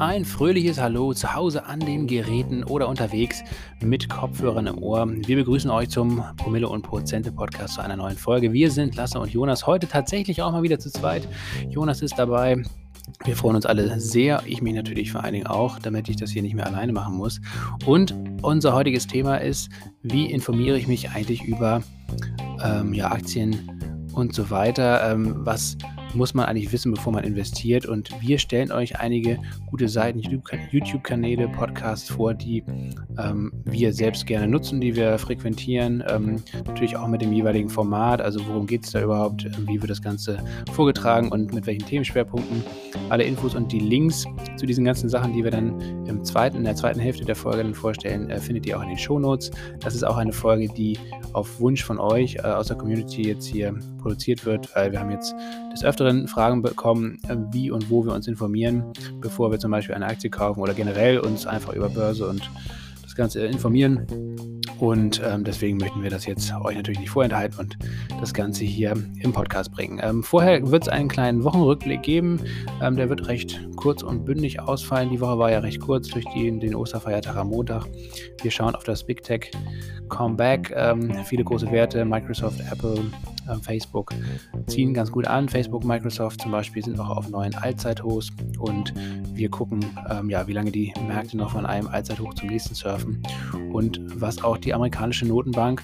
Ein fröhliches Hallo zu Hause an den Geräten oder unterwegs mit Kopfhörern im Ohr. Wir begrüßen euch zum Promille und Prozente Podcast zu einer neuen Folge. Wir sind Lasse und Jonas heute tatsächlich auch mal wieder zu zweit. Jonas ist dabei. Wir freuen uns alle sehr. Ich mich natürlich vor allen Dingen auch, damit ich das hier nicht mehr alleine machen muss. Und unser heutiges Thema ist, wie informiere ich mich eigentlich über ähm, ja, Aktien und so weiter? Ähm, was muss man eigentlich wissen, bevor man investiert. Und wir stellen euch einige gute Seiten, YouTube-Kanäle, Podcasts vor, die ähm, wir selbst gerne nutzen, die wir frequentieren. Ähm, natürlich auch mit dem jeweiligen Format. Also worum geht es da überhaupt? Wie wird das Ganze vorgetragen und mit welchen Themenschwerpunkten? Alle Infos und die Links zu diesen ganzen Sachen, die wir dann im zweiten, in der zweiten Hälfte der Folge dann vorstellen, äh, findet ihr auch in den Shownotes. Das ist auch eine Folge, die auf Wunsch von euch äh, aus der Community jetzt hier produziert wird, weil wir haben jetzt des Öfteren Fragen bekommen, äh, wie und wo wir uns informieren, bevor wir zum Beispiel eine Aktie kaufen oder generell uns einfach über Börse und das Ganze informieren. Und ähm, deswegen möchten wir das jetzt euch natürlich nicht vorenthalten und das Ganze hier im Podcast bringen. Ähm, vorher wird es einen kleinen Wochenrückblick geben. Ähm, der wird recht kurz und bündig ausfallen. Die Woche war ja recht kurz durch die, den Osterfeiertag am Montag. Wir schauen auf das Big Tech Comeback. Ähm, viele große Werte, Microsoft, Apple, Facebook ziehen ganz gut an. Facebook, Microsoft zum Beispiel sind auch auf neuen Allzeithochs und wir gucken, ähm, ja, wie lange die Märkte noch von einem Allzeithoch zum nächsten surfen und was auch die amerikanische Notenbank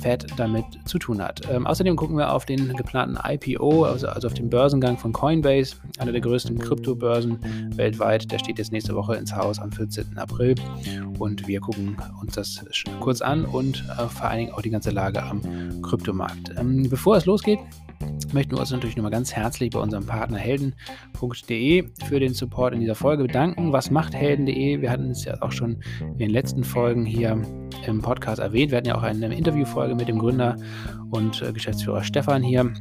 Fed damit zu tun hat. Ähm, außerdem gucken wir auf den geplanten IPO, also, also auf den Börsengang von Coinbase, einer der größten Kryptobörsen weltweit. Der steht jetzt nächste Woche ins Haus am 14. April und wir gucken uns das kurz an und äh, vor allen Dingen auch die ganze Lage am Kryptomarkt. Ähm, bevor es losgeht, möchten wir uns natürlich nochmal ganz herzlich bei unserem Partner helden.de für den Support in dieser Folge bedanken. Was macht helden.de? Wir hatten es ja auch schon in den letzten Folgen hier im Podcast erwähnt. Wir hatten ja auch eine Interviewfolge mit dem Gründer und äh, Geschäftsführer Stefan hier.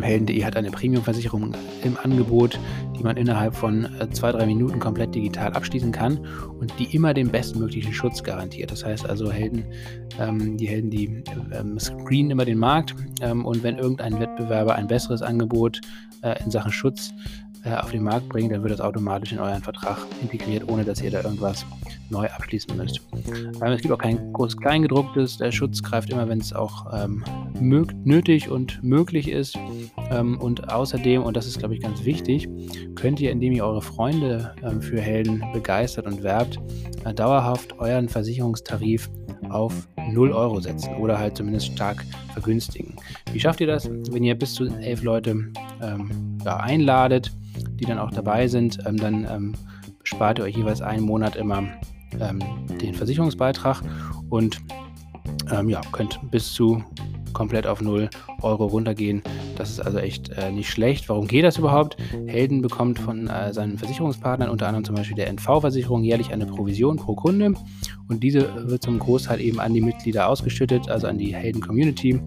Helden.de hat eine Premium-Versicherung im Angebot, die man innerhalb von äh, zwei, drei Minuten komplett digital abschließen kann und die immer den bestmöglichen Schutz garantiert. Das heißt also, Helden, ähm, die Helden, die ähm, screenen immer den Markt ähm, und wenn irgendein Wettbewerber ein besseres Angebot äh, in Sachen Schutz äh, auf den Markt bringt, dann wird das automatisch in euren Vertrag integriert, ohne dass ihr da irgendwas neu abschließen müsst. Ähm, es gibt auch kein großes Kleingedrucktes. Der Schutz greift immer, wenn es auch ähm, nötig und möglich ist. Ähm, und außerdem, und das ist, glaube ich, ganz wichtig, könnt ihr, indem ihr eure Freunde ähm, für Helden begeistert und werbt, äh, dauerhaft euren Versicherungstarif auf 0 Euro setzen oder halt zumindest stark vergünstigen. Wie schafft ihr das? Wenn ihr bis zu elf Leute ähm, ja, einladet, die dann auch dabei sind, ähm, dann ähm, spart ihr euch jeweils einen Monat immer ähm, den Versicherungsbeitrag und ähm, ja, könnt bis zu komplett auf 0 Euro runtergehen. Das ist also echt äh, nicht schlecht. Warum geht das überhaupt? Helden bekommt von äh, seinen Versicherungspartnern, unter anderem zum Beispiel der NV-Versicherung, jährlich eine Provision pro Kunde. Und diese wird zum Großteil eben an die Mitglieder ausgeschüttet, also an die Helden-Community.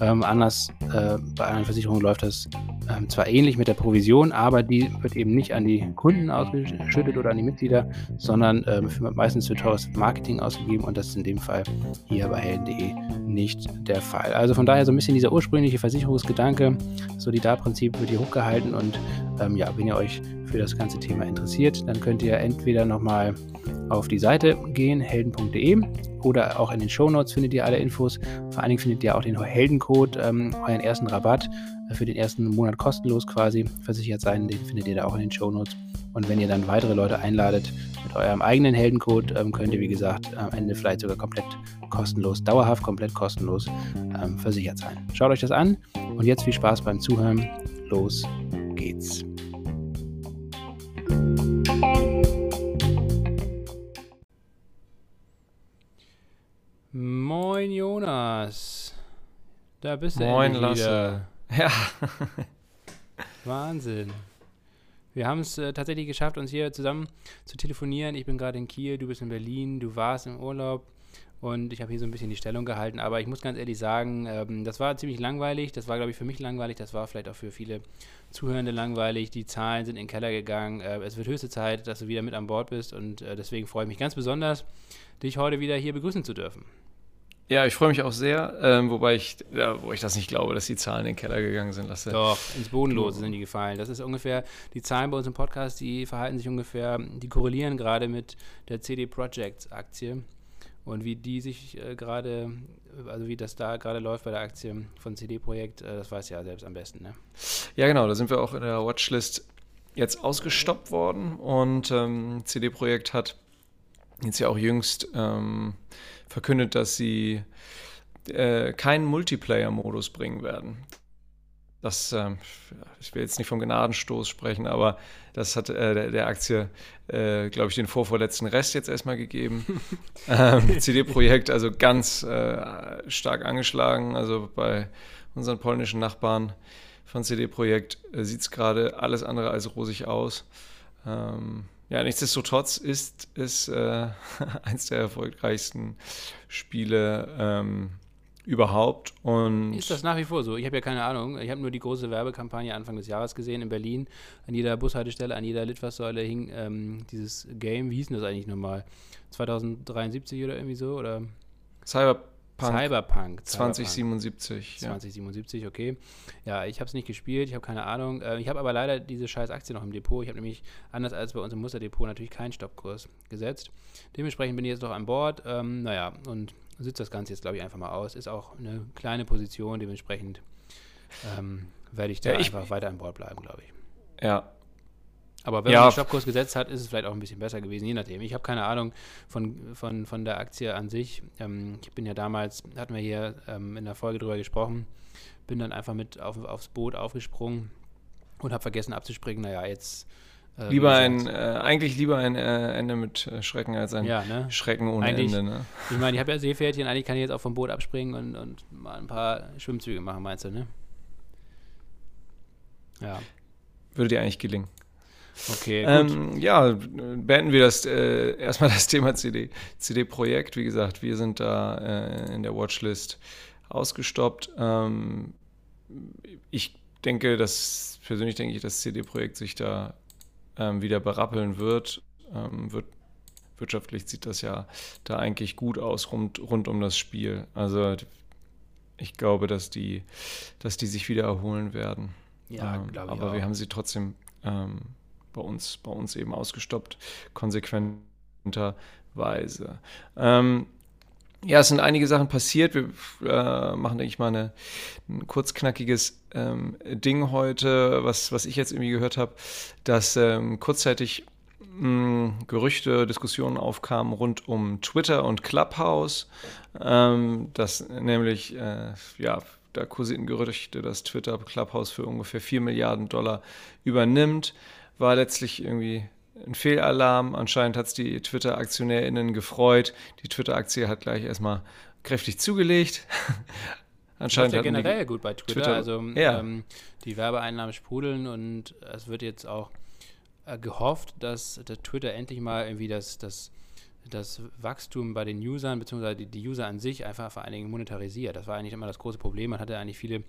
Ähm, anders äh, bei anderen Versicherungen läuft das ähm, zwar ähnlich mit der Provision, aber die wird eben nicht an die Kunden ausgeschüttet oder an die Mitglieder, sondern ähm, meistens für teures Marketing ausgegeben und das ist in dem Fall hier bei helden.de nicht der Fall. Also von daher so ein bisschen dieser ursprüngliche Versicherungsgedanke, Solidarprinzip wird hier hochgehalten und ähm, ja, wenn ihr euch für das ganze Thema interessiert, dann könnt ihr entweder nochmal auf die Seite gehen, helden.de oder auch in den Show Notes findet ihr alle Infos. Vor allen Dingen findet ihr auch den Heldencode, ähm, euren ersten Rabatt für den ersten Monat kostenlos quasi versichert sein. Den findet ihr da auch in den Show Notes. Und wenn ihr dann weitere Leute einladet mit eurem eigenen Heldencode, ähm, könnt ihr, wie gesagt, am Ende vielleicht sogar komplett kostenlos, dauerhaft komplett kostenlos ähm, versichert sein. Schaut euch das an und jetzt viel Spaß beim Zuhören. Los geht's. Moin Jonas. Da bist du Moin Lasse. Ja. Wahnsinn. Wir haben es äh, tatsächlich geschafft, uns hier zusammen zu telefonieren. Ich bin gerade in Kiel, du bist in Berlin, du warst im Urlaub und ich habe hier so ein bisschen die Stellung gehalten. Aber ich muss ganz ehrlich sagen, ähm, das war ziemlich langweilig. Das war, glaube ich, für mich langweilig. Das war vielleicht auch für viele Zuhörende langweilig. Die Zahlen sind in den Keller gegangen. Äh, es wird höchste Zeit, dass du wieder mit an Bord bist und äh, deswegen freue ich mich ganz besonders, dich heute wieder hier begrüßen zu dürfen. Ja, ich freue mich auch sehr, ähm, wobei ich, ja, wo ich das nicht glaube, dass die Zahlen in den Keller gegangen sind. Lasse. Doch, ins Bodenlose sind die gefallen. Das ist ungefähr, die Zahlen bei uns im Podcast, die verhalten sich ungefähr, die korrelieren gerade mit der CD Projekt Aktie und wie die sich äh, gerade, also wie das da gerade läuft bei der Aktie von CD Projekt, äh, das weiß ja selbst am besten, ne? Ja, genau, da sind wir auch in der Watchlist jetzt ausgestoppt worden und ähm, CD Projekt hat jetzt ja auch jüngst ähm, verkündet, dass sie äh, keinen Multiplayer-Modus bringen werden. Das, äh, ich will jetzt nicht vom Gnadenstoß sprechen, aber das hat äh, der, der, Aktie, äh, glaube ich, den vorvorletzten Rest jetzt erstmal gegeben. ähm, CD-Projekt also ganz äh, stark angeschlagen, also bei unseren polnischen Nachbarn von CD-Projekt äh, sieht es gerade alles andere als rosig aus. Ähm, ja, nichtsdestotrotz ist es äh, eins der erfolgreichsten Spiele ähm, überhaupt. Und ist das nach wie vor so? Ich habe ja keine Ahnung. Ich habe nur die große Werbekampagne Anfang des Jahres gesehen in Berlin. An jeder Bushaltestelle, an jeder Litfaßsäule hing ähm, dieses Game. Wie hieß denn das eigentlich nochmal? 2073 oder irgendwie so? Oder? Cyber Cyberpunk. 2077. 2077, ja. okay. Ja, ich habe es nicht gespielt, ich habe keine Ahnung. Äh, ich habe aber leider diese scheiß Aktie noch im Depot. Ich habe nämlich, anders als bei uns im Musterdepot, natürlich keinen Stoppkurs gesetzt. Dementsprechend bin ich jetzt noch an Bord. Ähm, naja, und sitzt das Ganze jetzt, glaube ich, einfach mal aus. Ist auch eine kleine Position, dementsprechend ähm, werde ich da ja, ich einfach weiter an Bord bleiben, glaube ich. Ja, aber wenn ja. man den Stoppkurs gesetzt hat, ist es vielleicht auch ein bisschen besser gewesen, je nachdem. Ich habe keine Ahnung von, von, von der Aktie an sich. Ähm, ich bin ja damals, hatten wir hier ähm, in der Folge drüber gesprochen, bin dann einfach mit auf, aufs Boot aufgesprungen und habe vergessen abzuspringen. Naja, jetzt. Äh, lieber ein, äh, eigentlich lieber ein äh, Ende mit Schrecken als ein ja, ne? Schrecken ohne eigentlich, Ende. Ne? Ich meine, ich habe ja Seepferdchen, eigentlich kann ich jetzt auch vom Boot abspringen und, und mal ein paar Schwimmzüge machen, meinst du, ne? Ja. Würde dir eigentlich gelingen. Okay, ähm, ja, beenden wir das äh, erstmal das Thema CD, CD-Projekt. Wie gesagt, wir sind da äh, in der Watchlist ausgestoppt. Ähm, ich denke, dass persönlich denke ich, dass CD-Projekt sich da ähm, wieder berappeln wird. Ähm, wird. Wirtschaftlich sieht das ja da eigentlich gut aus rund, rund um das Spiel. Also ich glaube, dass die, dass die sich wieder erholen werden. Ja, ähm, glaube ich. Aber auch. wir haben sie trotzdem ähm, bei uns, bei uns eben ausgestoppt, konsequenterweise. Ähm, ja, es sind einige Sachen passiert. Wir äh, machen, denke ich mal, eine, ein kurzknackiges ähm, Ding heute, was, was ich jetzt irgendwie gehört habe, dass ähm, kurzzeitig hm, Gerüchte, Diskussionen aufkamen rund um Twitter und Clubhouse, ähm, dass nämlich, äh, ja, da kursierten Gerüchte, dass Twitter Clubhouse für ungefähr 4 Milliarden Dollar übernimmt war letztlich irgendwie ein Fehlalarm. Anscheinend hat es die Twitter-AktionärInnen gefreut. Die Twitter-Aktie hat gleich erstmal kräftig zugelegt. Anscheinend ja generell gut bei Twitter. Twitter also ja. ähm, die Werbeeinnahmen sprudeln und es wird jetzt auch äh, gehofft, dass der Twitter endlich mal irgendwie das, das das Wachstum bei den Usern, beziehungsweise die, User an sich einfach vor allen Dingen monetarisiert. Das war eigentlich immer das große Problem. Man hatte eigentlich viele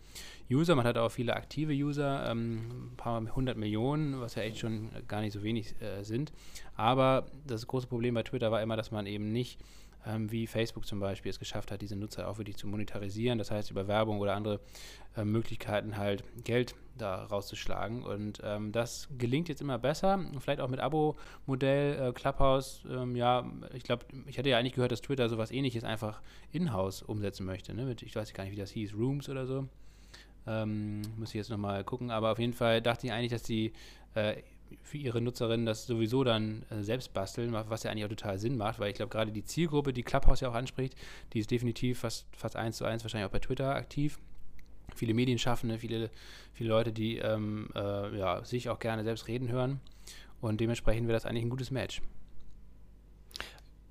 User, man hatte auch viele aktive User, ähm, ein paar hundert Millionen, was ja echt schon gar nicht so wenig äh, sind. Aber das große Problem bei Twitter war immer, dass man eben nicht ähm, wie Facebook zum Beispiel es geschafft hat, diese Nutzer auch wirklich zu monetarisieren. Das heißt, über Werbung oder andere äh, Möglichkeiten halt Geld da rauszuschlagen. Und ähm, das gelingt jetzt immer besser. Vielleicht auch mit Abo-Modell, äh, Clubhouse. Ähm, ja, ich glaube, ich hatte ja eigentlich gehört, dass Twitter sowas ähnliches einfach in-house umsetzen möchte. Ne? Mit, ich weiß gar nicht, wie das hieß, Rooms oder so. Ähm, muss ich jetzt nochmal gucken. Aber auf jeden Fall dachte ich eigentlich, dass die äh, für ihre Nutzerinnen das sowieso dann äh, selbst basteln, was ja eigentlich auch total Sinn macht, weil ich glaube, gerade die Zielgruppe, die Clubhouse ja auch anspricht, die ist definitiv fast, fast eins zu eins wahrscheinlich auch bei Twitter aktiv. Viele Medienschaffende, viele, viele Leute, die ähm, äh, ja, sich auch gerne selbst reden hören. Und dementsprechend wäre das eigentlich ein gutes Match.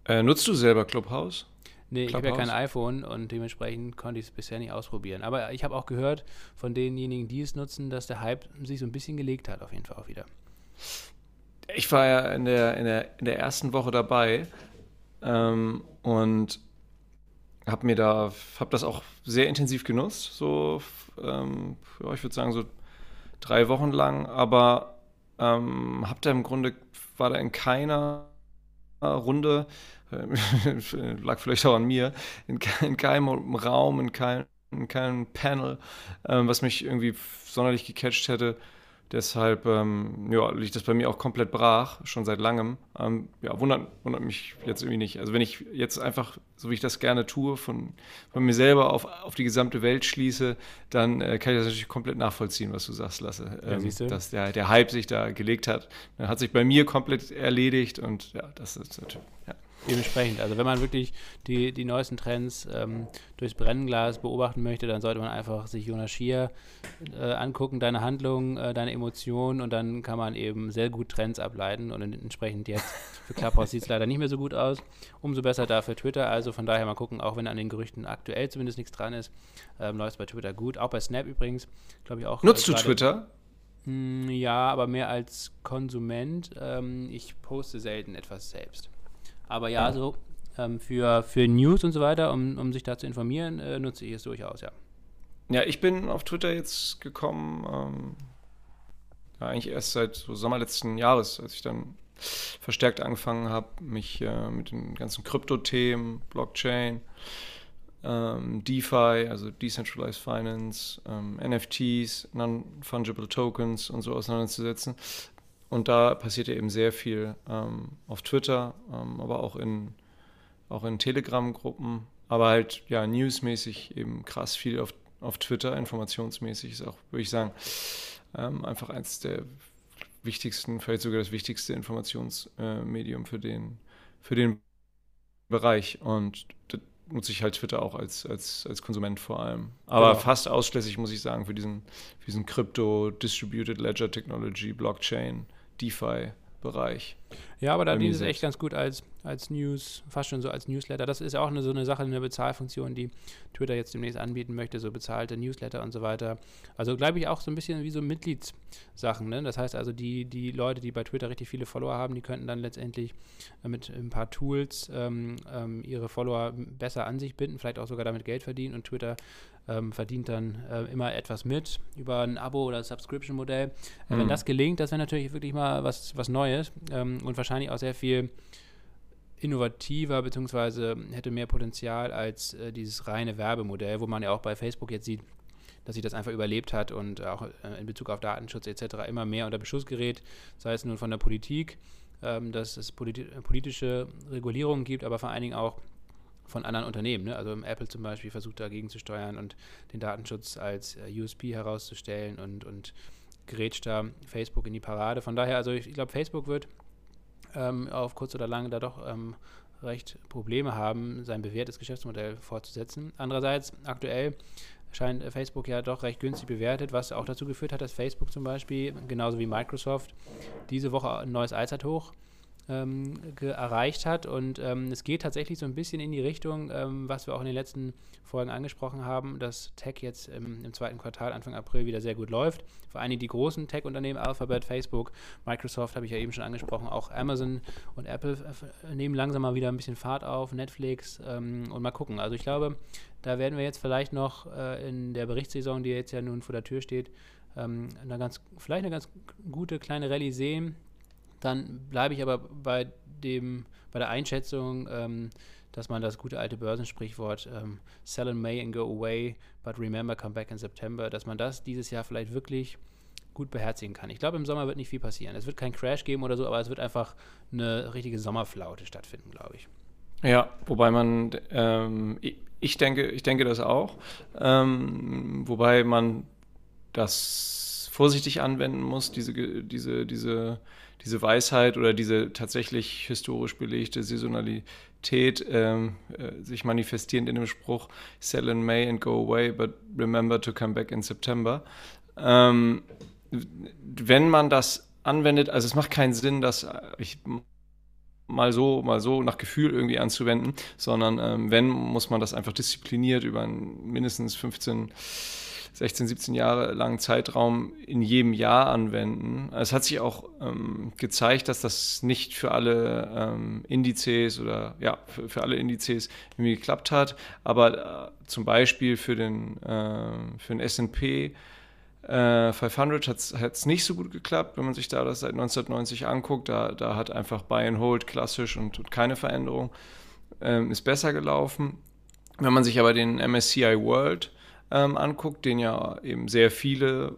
Äh, nutzt du selber Clubhouse? Nee, ich habe ja kein iPhone und dementsprechend konnte ich es bisher nicht ausprobieren. Aber ich habe auch gehört von denjenigen, die es nutzen, dass der Hype sich so ein bisschen gelegt hat, auf jeden Fall auch wieder. Ich war ja in der, in der, in der ersten Woche dabei ähm, und habe mir da, habe das auch sehr intensiv genutzt, so, ähm, ja, ich würde sagen so drei Wochen lang, aber ähm, habe da im Grunde, war da in keiner Runde, lag vielleicht auch an mir, in, in keinem Raum, in keinem, in keinem Panel, ähm, was mich irgendwie sonderlich gecatcht hätte. Deshalb ähm, ja, liegt das bei mir auch komplett brach, schon seit langem. Ähm, ja, wundert, wundert mich jetzt irgendwie nicht. Also wenn ich jetzt einfach, so wie ich das gerne tue, von, von mir selber auf, auf die gesamte Welt schließe, dann äh, kann ich das natürlich komplett nachvollziehen, was du sagst, Lasse. Ähm, ja, dass der, der Hype sich da gelegt hat. Dann hat sich bei mir komplett erledigt und ja, das ist natürlich, ja. Dementsprechend, also wenn man wirklich die, die neuesten Trends ähm, durchs Brennglas beobachten möchte, dann sollte man einfach sich Jonas Schier äh, angucken, deine Handlungen, äh, deine Emotionen und dann kann man eben sehr gut Trends ableiten und entsprechend jetzt für Clubhouse sieht es leider nicht mehr so gut aus. Umso besser da für Twitter, also von daher mal gucken, auch wenn an den Gerüchten aktuell zumindest nichts dran ist, ähm, läuft es bei Twitter gut, auch bei Snap übrigens, glaube ich auch. Nutzt äh, du Twitter? Mh, ja, aber mehr als Konsument. Ähm, ich poste selten etwas selbst. Aber ja, so ähm, für, für News und so weiter, um, um sich da zu informieren, äh, nutze ich es durchaus, ja. Ja, ich bin auf Twitter jetzt gekommen, ähm, ja, eigentlich erst seit so Sommer letzten Jahres, als ich dann verstärkt angefangen habe, mich äh, mit den ganzen Krypto-Themen, Blockchain, ähm, DeFi, also Decentralized Finance, ähm, NFTs, Non-Fungible Tokens und so auseinanderzusetzen. Und da passiert ja eben sehr viel ähm, auf Twitter, ähm, aber auch in, auch in Telegram-Gruppen, aber halt ja newsmäßig eben krass viel auf, auf Twitter, informationsmäßig ist auch, würde ich sagen, ähm, einfach eins der wichtigsten, vielleicht sogar das wichtigste Informationsmedium äh, für, den, für den Bereich. Und da nutze ich halt Twitter auch als, als, als Konsument vor allem. Aber genau. fast ausschließlich, muss ich sagen, für diesen, für diesen Crypto, Distributed Ledger Technology, Blockchain. DeFi-Bereich. Ja, aber da dient es echt ganz gut als, als News, fast schon so als Newsletter. Das ist auch eine, so eine Sache, eine Bezahlfunktion, die Twitter jetzt demnächst anbieten möchte, so bezahlte Newsletter und so weiter. Also glaube ich auch so ein bisschen wie so Mitgliedssachen. Ne? Das heißt also, die, die Leute, die bei Twitter richtig viele Follower haben, die könnten dann letztendlich mit ein paar Tools ähm, ähm, ihre Follower besser an sich binden, vielleicht auch sogar damit Geld verdienen und Twitter ähm, verdient dann äh, immer etwas mit über ein Abo- oder Subscription-Modell. Äh, mhm. Wenn das gelingt, das wäre natürlich wirklich mal was, was Neues ähm, und wahrscheinlich auch sehr viel innovativer beziehungsweise hätte mehr Potenzial als äh, dieses reine Werbemodell, wo man ja auch bei Facebook jetzt sieht, dass sich das einfach überlebt hat und auch äh, in Bezug auf Datenschutz etc. immer mehr unter Beschuss gerät, sei es nun von der Politik, ähm, dass es politi politische Regulierungen gibt, aber vor allen Dingen auch von anderen Unternehmen. Ne? Also Apple zum Beispiel versucht dagegen zu steuern und den Datenschutz als äh, USP herauszustellen und, und grätscht da Facebook in die Parade. Von daher, also ich, ich glaube, Facebook wird ähm, auf kurz oder lang da doch ähm, recht Probleme haben, sein bewährtes Geschäftsmodell fortzusetzen. Andererseits, aktuell scheint Facebook ja doch recht günstig bewertet, was auch dazu geführt hat, dass Facebook zum Beispiel, genauso wie Microsoft, diese Woche ein neues Allzeithoch ähm, erreicht hat. Und ähm, es geht tatsächlich so ein bisschen in die Richtung, ähm, was wir auch in den letzten Folgen angesprochen haben, dass Tech jetzt im, zweiten Quartal, Anfang April, wieder sehr gut läuft. Vor allem die großen Tech-Unternehmen, Alphabet, Facebook, Microsoft, habe ich ja eben schon angesprochen, auch Amazon und Apple nehmen langsam mal wieder ein bisschen Fahrt auf, Netflix ähm, und mal gucken. Also ich glaube, da werden wir jetzt vielleicht noch äh, in der Berichtssaison, die jetzt ja nun vor der Tür steht, ähm, eine ganz, vielleicht eine ganz gute kleine Rallye sehen, dann bleibe ich aber bei dem, bei der Einschätzung, ähm, dass man das gute alte Börsensprichwort ähm, Sell in May and go away, but remember come back in September, dass man das dieses Jahr vielleicht wirklich gut beherzigen kann. Ich glaube, im Sommer wird nicht viel passieren. Es wird keinen Crash geben oder so, aber es wird einfach eine richtige Sommerflaute stattfinden, glaube ich. Ja, wobei man, ähm, ich, denke, ich denke das auch, ähm, wobei man das vorsichtig anwenden muss, diese, diese, diese diese Weisheit oder diese tatsächlich historisch belegte Saisonalität ähm, äh, sich manifestierend in dem Spruch Sell in May and go away, but remember to come back in September. Ähm, wenn man das anwendet, also es macht keinen Sinn, dass ich mal so, mal so nach Gefühl irgendwie anzuwenden, sondern ähm, wenn, muss man das einfach diszipliniert über mindestens 15 16, 17 Jahre langen Zeitraum in jedem Jahr anwenden. Es hat sich auch ähm, gezeigt, dass das nicht für alle ähm, Indizes oder ja, für, für, alle Indizes irgendwie geklappt hat, aber äh, zum Beispiel für den, äh, für den S&P äh, 500 hat es nicht so gut geklappt, wenn man sich da das seit 1990 anguckt. Da, da hat einfach Buy and Hold klassisch und, und keine Veränderung. Ähm, ist besser gelaufen. Wenn man sich aber den MSCI World ähm, anguckt, den ja eben sehr viele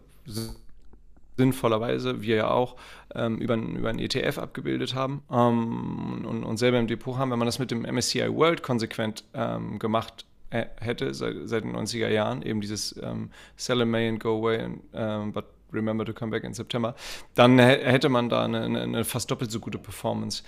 sinnvollerweise, wir ja auch, ähm, über, über einen ETF abgebildet haben. Ähm, und, und, selber im Depot haben, wenn man das mit dem MSCI World konsequent ähm, gemacht äh, hätte seit, seit, den 90er Jahren, eben dieses ähm, Sell in May and go away, and, ähm, but remember to come back in September, dann hätte man da eine, eine, fast doppelt so gute Performance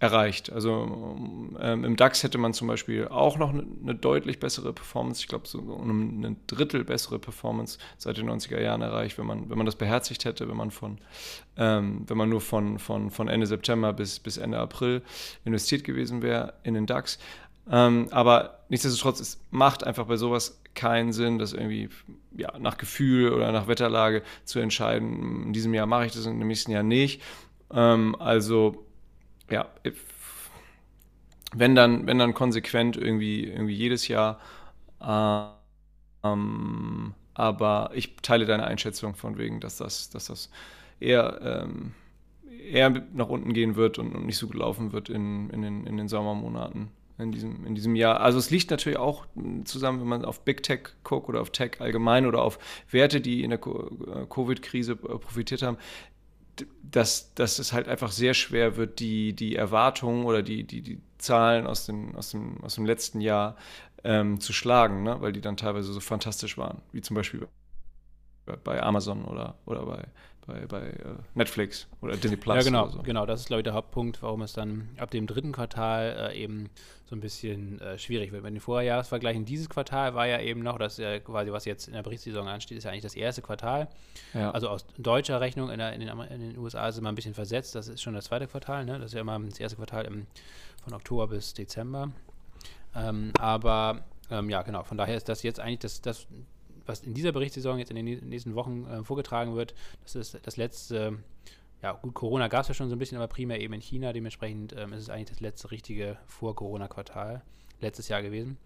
erreicht. Also ähm, im DAX hätte man zum Beispiel auch noch eine, eine deutlich bessere Performance, ich glaube so um ein Drittel bessere Performance seit den 90er Jahren erreicht, wenn man, wenn man das beherzigt hätte, wenn man von, ähm, wenn man nur von, von, von Ende September bis, bis Ende April investiert gewesen wäre in den DAX. Ähm, aber nichtsdestotrotz, es macht einfach bei sowas keinen Sinn, das irgendwie ja, nach Gefühl oder nach Wetterlage zu entscheiden. In diesem Jahr mache ich das, in dem nächsten Jahr nicht. Ähm, also ja, wenn dann, wenn dann konsequent irgendwie, irgendwie jedes Jahr. Ähm, aber ich teile deine Einschätzung von wegen, dass das, dass das eher, ähm, eher nach unten gehen wird und, und, nicht so gut laufen wird in, in, den, in den Sommermonaten in diesem, in diesem Jahr. Also es liegt natürlich auch zusammen, wenn man auf Big Tech guckt oder auf Tech allgemein oder auf Werte, die in der äh, Covid-Krise äh, profitiert haben, dass, dass es halt einfach sehr schwer wird, die, die Erwartungen oder die, die, die Zahlen aus, den, aus, dem, aus dem letzten Jahr ähm, zu schlagen, ne? weil die dann teilweise so fantastisch waren, wie zum Beispiel bei Amazon oder, oder bei, bei, bei äh, Netflix oder Disney Plus. Ja, genau, so. genau. Das ist, glaube ich, der Hauptpunkt, warum es dann ab dem dritten Quartal äh, eben so ein bisschen äh, schwierig wird. Wenn den Vorjahresvergleichen, dieses Quartal war ja eben noch, das ja quasi, was jetzt in der Berichtssaison ansteht, ist ja eigentlich das erste Quartal. Ja. Also aus deutscher Rechnung in, der, in, den, in, den, USA ist es immer ein bisschen versetzt. Das ist schon das zweite Quartal, ne? Das ist ja immer das erste Quartal im, von Oktober bis Dezember. Ähm, aber ähm, ja, genau, von daher ist das jetzt eigentlich das, das was in dieser Berichtssaison jetzt in den nächsten Wochen äh, vorgetragen wird, das ist das letzte, ja gut, Corona gab es ja schon so ein bisschen, aber primär eben in China. Dementsprechend ähm, ist es eigentlich das letzte richtige Vor-Corona-Quartal letztes Jahr gewesen.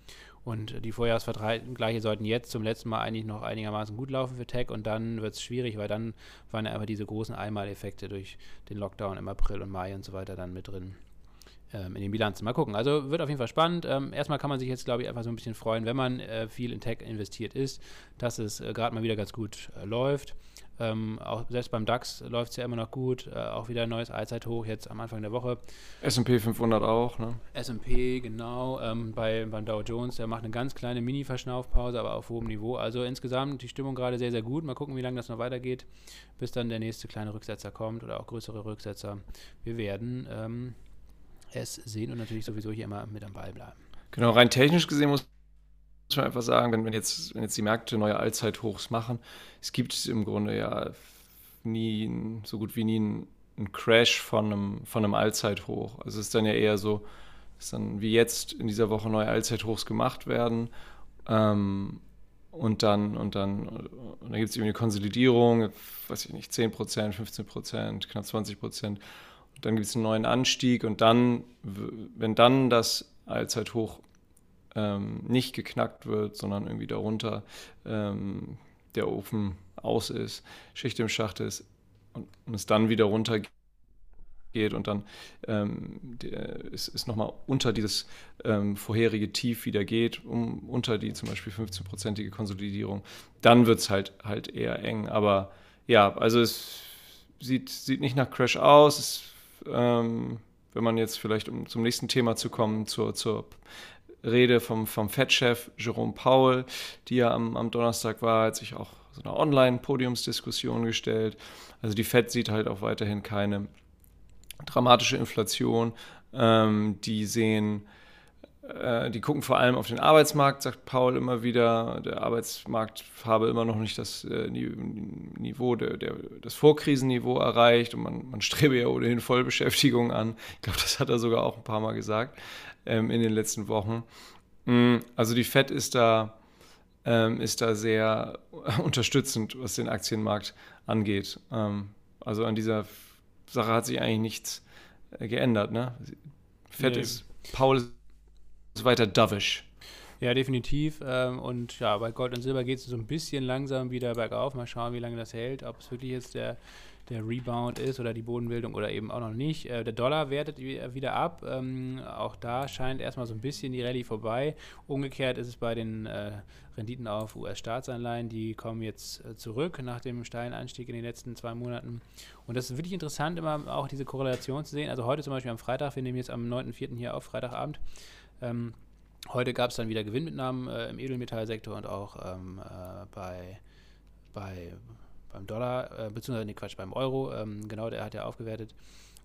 Und die Vorjahresvergleiche sollten jetzt zum letzten Mal eigentlich noch einigermaßen gut laufen für Tech und dann wird es schwierig, weil dann waren ja einfach diese großen Einmaleffekte durch den Lockdown im April und Mai und so weiter dann mit drin in den Bilanzen. Mal gucken. Also wird auf jeden Fall spannend. Ähm, erstmal kann man sich jetzt, glaube ich, einfach so ein bisschen freuen, wenn man äh, viel in Tech investiert ist, dass es äh, gerade mal wieder ganz gut äh, läuft. Ähm, auch selbst beim DAX läuft es ja immer noch gut. Äh, auch wieder ein neues Allzeithoch jetzt am Anfang der Woche. SP 500 auch, ne? SP, genau. Ähm, bei, beim Dow Jones, der macht eine ganz kleine Mini-Verschnaufpause, aber auf hohem Niveau. Also insgesamt die Stimmung gerade sehr, sehr gut. Mal gucken, wie lange das noch weitergeht, bis dann der nächste kleine Rücksetzer kommt oder auch größere Rücksetzer. Wir werden ähm, es sehen und natürlich sowieso hier immer mit am Ball bleiben. Genau, rein technisch gesehen muss man einfach sagen, wenn, wenn, jetzt, wenn jetzt die Märkte neue Allzeithochs machen, es gibt im Grunde ja nie, so gut wie nie einen, Crash von einem, von einem Allzeithoch. Also es ist dann ja eher so, dass dann wie jetzt in dieser Woche neue Allzeithochs gemacht werden. Ähm, und dann, und dann, und dann gibt es irgendwie eine Konsolidierung, weiß ich nicht, 10%, 15%, knapp 20% dann gibt es einen neuen Anstieg und dann, wenn dann das Allzeithoch ähm, nicht geknackt wird, sondern irgendwie darunter ähm, der Ofen aus ist, Schicht im Schacht ist und, und es dann wieder runter geht und dann ähm, der, es, es nochmal unter dieses ähm, vorherige Tief wieder geht, um, unter die zum Beispiel 15-prozentige Konsolidierung, dann wird es halt, halt eher eng. Aber ja, also es sieht, sieht nicht nach Crash aus, es ähm, wenn man jetzt vielleicht, um zum nächsten Thema zu kommen, zur, zur Rede vom, vom Fed-Chef Jerome Powell, die ja am, am Donnerstag war, hat sich auch so eine Online-Podiumsdiskussion gestellt. Also die Fed sieht halt auch weiterhin keine dramatische Inflation. Ähm, die sehen die gucken vor allem auf den Arbeitsmarkt, sagt Paul immer wieder. Der Arbeitsmarkt habe immer noch nicht das äh, Niveau, der, der, das Vorkrisenniveau erreicht und man, man strebe ja ohnehin Vollbeschäftigung an. Ich glaube, das hat er sogar auch ein paar Mal gesagt ähm, in den letzten Wochen. Mm, also die FED ist da, ähm, ist da sehr unterstützend, was den Aktienmarkt angeht. Ähm, also an dieser Sache hat sich eigentlich nichts äh, geändert. Ne? FED nee. ist, Paul ist weiter dovish. Ja, definitiv. Ähm, und ja, bei Gold und Silber geht es so ein bisschen langsam wieder bergauf. Mal schauen, wie lange das hält, ob es wirklich jetzt der der Rebound ist oder die Bodenbildung oder eben auch noch nicht. Äh, der Dollar wertet wieder ab. Ähm, auch da scheint erstmal so ein bisschen die Rallye vorbei. Umgekehrt ist es bei den äh, Renditen auf US-Staatsanleihen, die kommen jetzt äh, zurück nach dem steilen Anstieg in den letzten zwei Monaten. Und das ist wirklich interessant, immer auch diese Korrelation zu sehen. Also heute zum Beispiel am Freitag, wir nehmen jetzt am 9.4. hier auf, Freitagabend. Ähm, heute gab es dann wieder Gewinnmitnahmen äh, im Edelmetallsektor und auch ähm, äh, bei, bei beim Dollar, äh, beziehungsweise, nee, Quatsch, beim Euro, ähm, genau, der hat ja aufgewertet.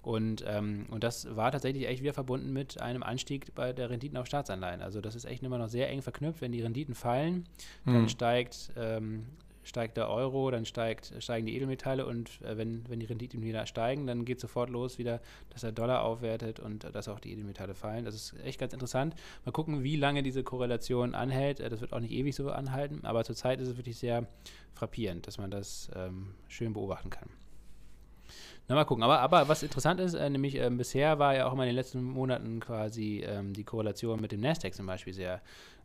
Und, ähm, und das war tatsächlich echt wieder verbunden mit einem Anstieg bei der Renditen auf Staatsanleihen. Also das ist echt immer noch sehr eng verknüpft. Wenn die Renditen fallen, mhm. dann steigt ähm, steigt der Euro, dann steigt, steigen die Edelmetalle und äh, wenn, wenn die Renditen wieder steigen, dann geht sofort los wieder, dass der Dollar aufwertet und äh, dass auch die Edelmetalle fallen. Das ist echt ganz interessant. Mal gucken, wie lange diese Korrelation anhält. Äh, das wird auch nicht ewig so anhalten, aber zurzeit ist es wirklich sehr frappierend, dass man das ähm, schön beobachten kann. Na, mal gucken. Aber, aber was interessant ist, äh, nämlich äh, bisher war ja auch immer in den letzten Monaten quasi ähm, die Korrelation mit dem Nasdaq zum Beispiel sehr,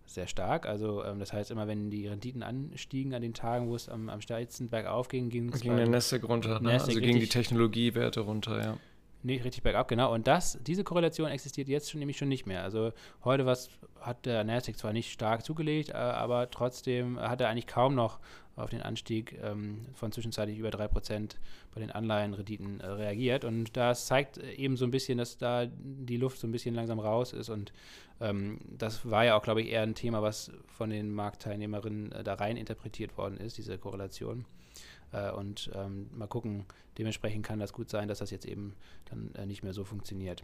sehr stark. Also ähm, das heißt immer, wenn die Renditen anstiegen an den Tagen, wo es am, am steilsten bergauf ging, ging es ging der Nasdaq runter, ne? Nasdaq also ging die Technologiewerte runter, ja. Nee, richtig bergab, genau. Und das, diese Korrelation existiert jetzt schon nämlich schon nicht mehr. Also heute was hat der Nasdaq zwar nicht stark zugelegt, äh, aber trotzdem hat er eigentlich kaum noch auf den Anstieg ähm, von zwischenzeitlich über 3% bei den Anleihenrenditen äh, reagiert. Und das zeigt eben so ein bisschen, dass da die Luft so ein bisschen langsam raus ist. Und ähm, das war ja auch, glaube ich, eher ein Thema, was von den Marktteilnehmerinnen äh, da rein interpretiert worden ist, diese Korrelation. Äh, und ähm, mal gucken, dementsprechend kann das gut sein, dass das jetzt eben dann äh, nicht mehr so funktioniert.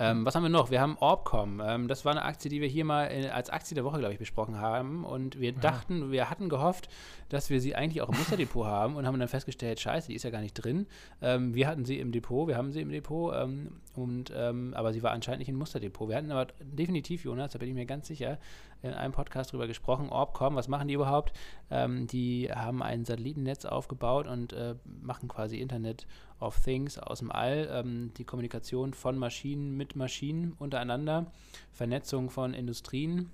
Ähm, was haben wir noch? Wir haben Orbcom. Ähm, das war eine Aktie, die wir hier mal in, als Aktie der Woche, glaube ich, besprochen haben. Und wir ja. dachten, wir hatten gehofft, dass wir sie eigentlich auch im Musterdepot haben und haben dann festgestellt, scheiße, die ist ja gar nicht drin. Ähm, wir hatten sie im Depot, wir haben sie im Depot, ähm, und, ähm, aber sie war anscheinend nicht im Musterdepot. Wir hatten aber definitiv, Jonas, da bin ich mir ganz sicher, in einem Podcast drüber gesprochen. Orbcom, was machen die überhaupt? Ähm, die haben ein Satellitennetz aufgebaut und äh, machen quasi Internet of Things aus dem All, die Kommunikation von Maschinen mit Maschinen untereinander, Vernetzung von Industrien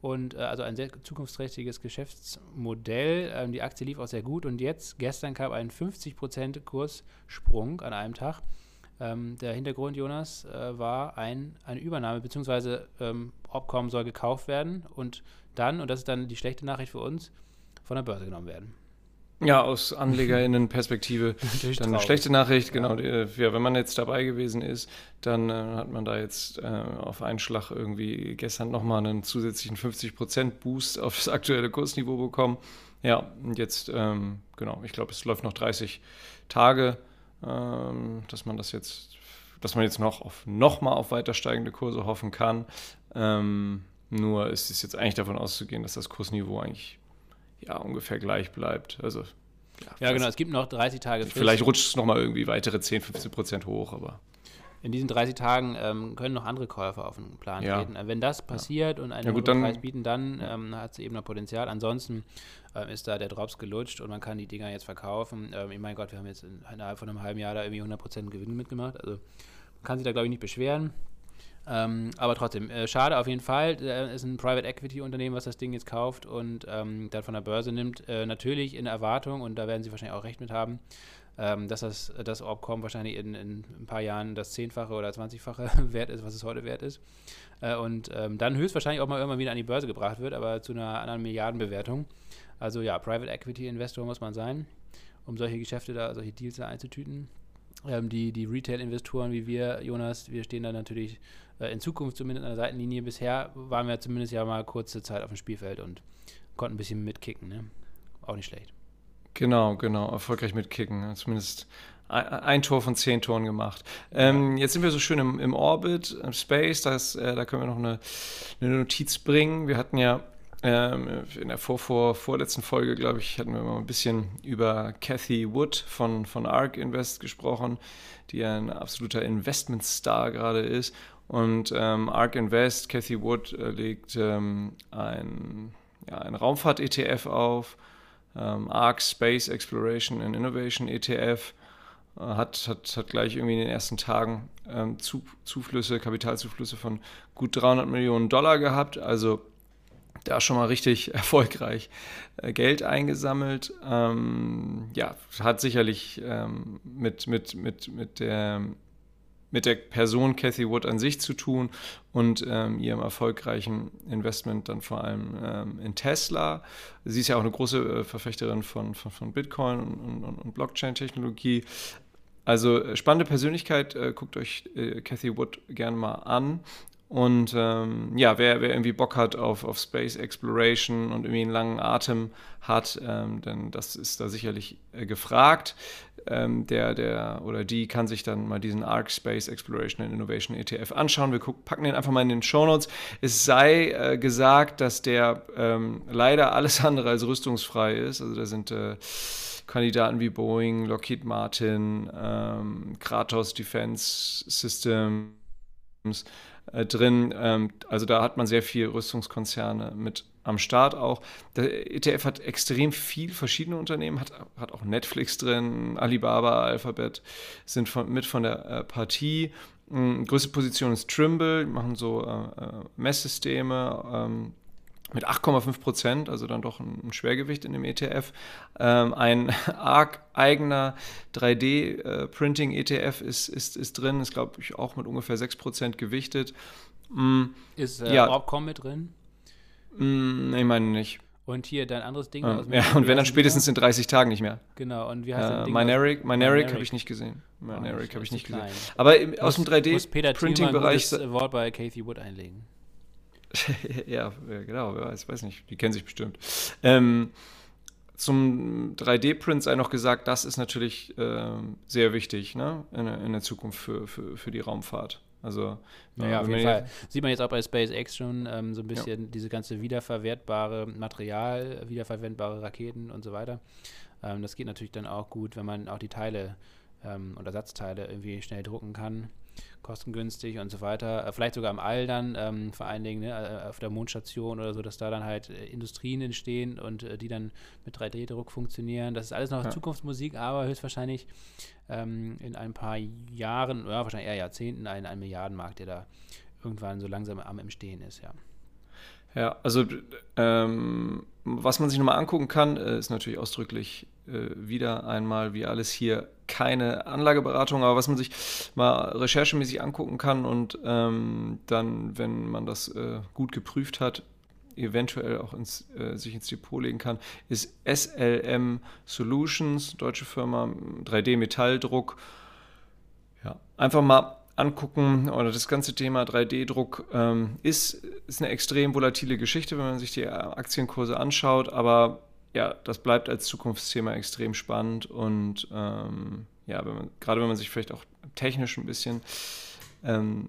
und äh, also ein sehr zukunftsträchtiges Geschäftsmodell. Ähm, die Aktie lief auch sehr gut und jetzt, gestern kam ein 50% Kurssprung an einem Tag. Ähm, der Hintergrund, Jonas, äh, war ein, eine Übernahme, beziehungsweise ähm, Opcom soll gekauft werden und dann, und das ist dann die schlechte Nachricht für uns, von der Börse genommen werden. Ja, aus AnlegerInnen-Perspektive dann eine schlechte Nachricht. Genau, ja. Die, ja, wenn man jetzt dabei gewesen ist, dann äh, hat man da jetzt äh, auf einen Schlag irgendwie gestern nochmal einen zusätzlichen 50%-Boost auf das aktuelle Kursniveau bekommen. Ja, und jetzt, ähm, genau, ich glaube, es läuft noch 30 Tage, ähm, dass man das jetzt, dass man jetzt noch auf nochmal auf weiter steigende Kurse hoffen kann. Ähm, nur ist es jetzt eigentlich davon auszugehen, dass das Kursniveau eigentlich ja, ungefähr gleich bleibt. Also, ja, ja genau, es gibt noch 30 Tage Frist. Vielleicht rutscht es nochmal irgendwie weitere 10, 15 Prozent hoch, aber. In diesen 30 Tagen ähm, können noch andere Käufer auf den Plan ja. treten. Wenn das passiert ja. und einen ja, gut, Preis bieten, dann ähm, hat es eben noch Potenzial. Ansonsten ähm, ist da der Drops gelutscht und man kann die Dinger jetzt verkaufen. Ähm, ich mein Gott, wir haben jetzt innerhalb von einem halben Jahr da irgendwie 100% Gewinn mitgemacht. Also man kann sich da, glaube ich, nicht beschweren. Ähm, aber trotzdem, äh, schade auf jeden Fall. Äh, ist ein Private Equity Unternehmen, was das Ding jetzt kauft und ähm, dann von der Börse nimmt. Äh, natürlich in Erwartung, und da werden Sie wahrscheinlich auch recht mit haben, ähm, dass das, das Orbcom wahrscheinlich in, in, ein paar Jahren das Zehnfache oder Zwanzigfache wert ist, was es heute wert ist. Äh, und ähm, dann höchstwahrscheinlich auch mal irgendwann wieder an die Börse gebracht wird, aber zu einer anderen Milliardenbewertung. Also ja, Private Equity Investor muss man sein, um solche Geschäfte da, solche Deals da einzutüten. Ähm, die, die Retail-Investoren wie wir, Jonas, wir stehen da natürlich äh, in Zukunft zumindest an der Seitenlinie. Bisher waren wir zumindest ja mal kurze Zeit auf dem Spielfeld und konnten ein bisschen mitkicken. Ne? Auch nicht schlecht. Genau, genau, erfolgreich mitkicken. Zumindest ein, ein Tor von zehn Toren gemacht. Ähm, jetzt sind wir so schön im, im Orbit, im Space, das, äh, da können wir noch eine, eine Notiz bringen. Wir hatten ja ähm, in der vor, vor, vorletzten Folge, glaube ich, hatten wir mal ein bisschen über Cathy Wood von, von ARK Invest gesprochen, die ein absoluter Investmentstar gerade ist. Und ähm, ARK Invest, Cathy Wood, äh, legt ähm, ein, ja, ein Raumfahrt-ETF auf, ähm, ARK Space Exploration and Innovation ETF. Äh, hat, hat, hat gleich irgendwie in den ersten Tagen ähm, Zu, Zuflüsse, Kapitalzuflüsse von gut 300 Millionen Dollar gehabt. Also da schon mal richtig erfolgreich äh, Geld eingesammelt. Ähm, ja, hat sicherlich ähm, mit, mit, mit, mit, der, mit der Person Cathy Wood an sich zu tun und ähm, ihrem erfolgreichen Investment dann vor allem ähm, in Tesla. Sie ist ja auch eine große äh, Verfechterin von, von, von Bitcoin und, und, und Blockchain-Technologie. Also äh, spannende Persönlichkeit, guckt euch Cathy Wood gerne mal an. Und ähm, ja, wer, wer irgendwie Bock hat auf, auf Space Exploration und irgendwie einen langen Atem hat, ähm, denn das ist da sicherlich äh, gefragt. Ähm, der, der oder die kann sich dann mal diesen ARC Space Exploration and Innovation ETF anschauen. Wir gucken, packen den einfach mal in den Show Notes. Es sei äh, gesagt, dass der ähm, leider alles andere als rüstungsfrei ist. Also da sind äh, Kandidaten wie Boeing, Lockheed Martin, ähm, Kratos Defense Systems äh, drin. Ähm, also da hat man sehr viel Rüstungskonzerne mit am Start auch. Der ETF hat extrem viel verschiedene Unternehmen, hat, hat auch Netflix drin, Alibaba, Alphabet sind von, mit von der äh, Partie. Ähm, größte Position ist Trimble, machen so äh, äh Messsysteme, ähm, mit 8,5 Prozent, also dann doch ein, ein, Schwergewicht in dem ETF. Ähm, ein arg eigener 3D-Printing-ETF äh, ist, ist, ist drin, ist glaube ich auch mit ungefähr 6 Prozent gewichtet. Mm, ist äh, ja. Orbcom mit drin? Mm, ich meine nicht. Und hier dein anderes Ding. Ja, ja und wenn dann spätestens in 30 Tagen nicht mehr. Genau, und wie heißt äh, Ding? Mynaric, Mynaric habe ich nicht gesehen. Mynaric oh, habe ich nicht gesehen. Aber im, aus dem 3D-Printing-Bereich. Ich Wort bei Kathy Wood einlegen. ja, genau, wer weiß, weiß nicht, die kennen sich bestimmt. Ähm, zum 3D-Print sei noch gesagt, das ist natürlich äh, sehr wichtig ne? in, in, der Zukunft für, für, für die Raumfahrt. Also, ja, auf jeden Fall. Sieht man jetzt auch bei SpaceX schon ähm, so ein bisschen ja. diese ganze wiederverwertbare Material, wiederverwendbare Raketen und so weiter. Ähm, das geht natürlich dann auch gut, wenn man auch die Teile ähm, und Ersatzteile irgendwie schnell drucken kann kostengünstig und so weiter. Äh, vielleicht sogar im All dann, ähm, vor allen Dingen ne, äh, auf der Mondstation oder so, dass da dann halt äh, Industrien entstehen und äh, die dann mit 3D-Druck funktionieren. Das ist alles noch ja. Zukunftsmusik, aber höchstwahrscheinlich ähm, in ein paar Jahren, ja, wahrscheinlich eher Jahrzehnten, ein, ein Milliardenmarkt, der da irgendwann so langsam am Entstehen ist, ja. Ja, also ähm, was man sich nochmal angucken kann, äh, ist natürlich ausdrücklich äh, wieder einmal, wie alles hier, keine Anlageberatung, aber was man sich mal recherchemäßig angucken kann und ähm, dann, wenn man das äh, gut geprüft hat, eventuell auch ins, äh, sich ins Depot legen kann, ist SLM Solutions, deutsche Firma, 3D-Metalldruck. Ja, einfach mal angucken oder das ganze Thema 3D-Druck ähm, ist, ist eine extrem volatile Geschichte, wenn man sich die Aktienkurse anschaut, aber ja, das bleibt als Zukunftsthema extrem spannend. Und ähm, ja, wenn man, gerade wenn man sich vielleicht auch technisch ein bisschen ähm,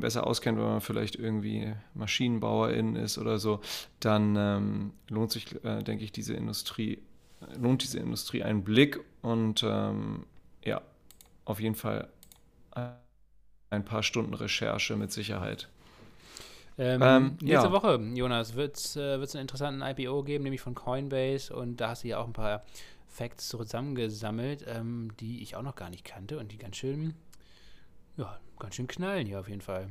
besser auskennt, wenn man vielleicht irgendwie Maschinenbauerin ist oder so, dann ähm, lohnt sich, äh, denke ich, diese Industrie, lohnt diese Industrie einen Blick. Und ähm, ja, auf jeden Fall ein paar Stunden Recherche mit Sicherheit. Ähm, ähm, nächste ja. Woche, Jonas, wird es äh, einen interessanten IPO geben, nämlich von Coinbase. Und da hast du ja auch ein paar Facts zusammengesammelt, ähm, die ich auch noch gar nicht kannte und die ganz schön, ja, ganz schön knallen hier auf jeden Fall.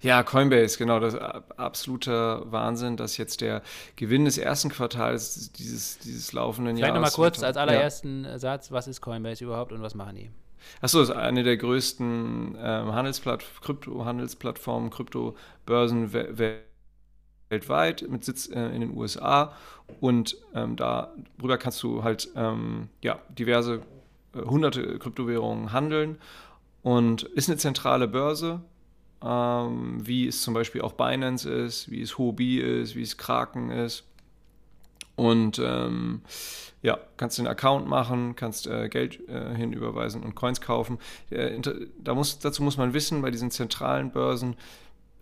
Ja, Coinbase, genau, das ist absoluter Wahnsinn, dass jetzt der Gewinn des ersten Quartals dieses, dieses laufenden Vielleicht Jahres. Vielleicht nochmal kurz als allerersten ja. Satz, was ist Coinbase überhaupt und was machen die? Achso, ist eine der größten ähm, Handelsplatt Krypto-Handelsplattformen, Kryptobörsen we weltweit mit Sitz äh, in den USA. Und ähm, darüber kannst du halt ähm, ja, diverse äh, hunderte Kryptowährungen handeln. Und ist eine zentrale Börse, ähm, wie es zum Beispiel auch Binance ist, wie es Huobi ist, wie es Kraken ist. Und ähm, ja, kannst den Account machen, kannst äh, Geld äh, hinüberweisen und Coins kaufen. Äh, da muss, dazu muss man wissen, bei diesen zentralen Börsen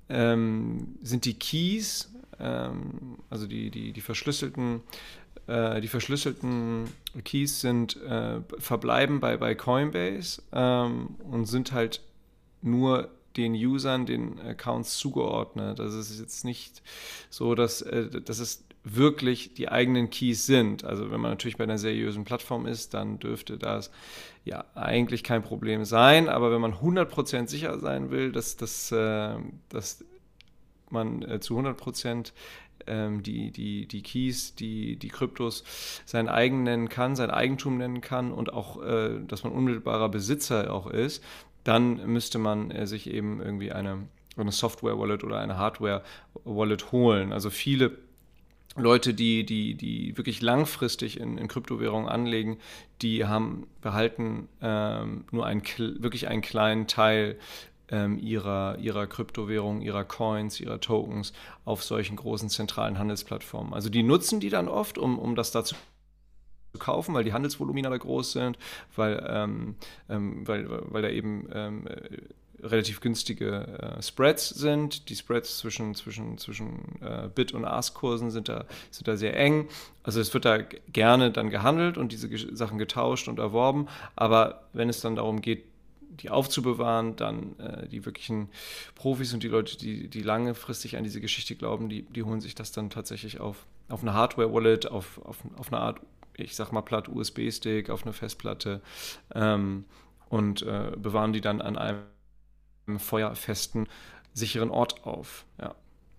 ähm, sind die Keys, ähm, also die, die, die verschlüsselten äh, die verschlüsselten Keys sind äh, verbleiben bei, bei Coinbase ähm, und sind halt nur den Usern, den Accounts zugeordnet. Also es ist jetzt nicht so, dass, äh, dass es wirklich die eigenen Keys sind. Also wenn man natürlich bei einer seriösen Plattform ist, dann dürfte das ja eigentlich kein Problem sein. Aber wenn man 100% sicher sein will, dass, dass, äh, dass man äh, zu 100% ähm, die, die, die Keys, die, die Kryptos sein eigen nennen kann, sein Eigentum nennen kann und auch, äh, dass man unmittelbarer Besitzer auch ist, dann müsste man äh, sich eben irgendwie eine, eine Software-Wallet oder eine Hardware-Wallet holen. Also viele Leute, die, die, die wirklich langfristig in, in Kryptowährungen anlegen, die haben behalten ähm, nur einen, wirklich einen kleinen Teil ähm, ihrer, ihrer Kryptowährung, ihrer Coins, ihrer Tokens auf solchen großen zentralen Handelsplattformen. Also die nutzen die dann oft, um, um das dazu zu kaufen, weil die Handelsvolumina da groß sind, weil, ähm, ähm, weil, weil da eben ähm, relativ günstige äh, Spreads sind. Die Spreads zwischen, zwischen, zwischen äh, Bit- und Ask-Kursen sind da, sind da sehr eng. Also es wird da gerne dann gehandelt und diese Sachen getauscht und erworben. Aber wenn es dann darum geht, die aufzubewahren, dann äh, die wirklichen Profis und die Leute, die, die langfristig an diese Geschichte glauben, die, die holen sich das dann tatsächlich auf, auf eine Hardware-Wallet, auf, auf, auf eine Art, ich sag mal platt USB-Stick, auf eine Festplatte ähm, und äh, bewahren die dann an einem feuerfesten, sicheren Ort auf. Ja.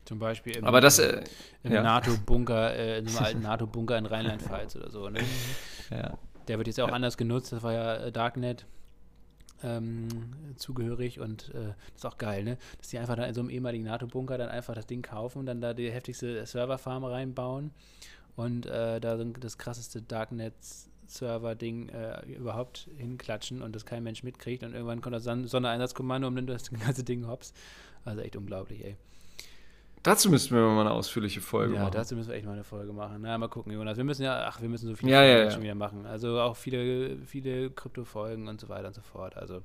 Zum Beispiel im, Aber das, äh, im ja. NATO-Bunker, äh, in einem alten NATO-Bunker in Rheinland-Pfalz oder so. Ne? Ja. Der wird jetzt auch ja. anders genutzt, das war ja äh, Darknet. Ähm, zugehörig und äh, das ist auch geil, ne? Dass die einfach da in so einem ehemaligen NATO-Bunker dann einfach das Ding kaufen und dann da die heftigste Serverfarm reinbauen und äh, da das krasseste Darknet Server-Ding äh, überhaupt hinklatschen und das kein Mensch mitkriegt und irgendwann kommt das Sondereinsatzkommando und nimmt das ganze Ding hops. Also echt unglaublich, ey. Dazu müssten wir mal eine ausführliche Folge ja, machen. Ja, dazu müssen wir echt mal eine Folge machen. Na, mal gucken, Jonas. Wir müssen ja, ach, wir müssen so viele ja, ja, ja. schon wieder machen. Also auch viele, viele Krypto-Folgen und so weiter und so fort. Also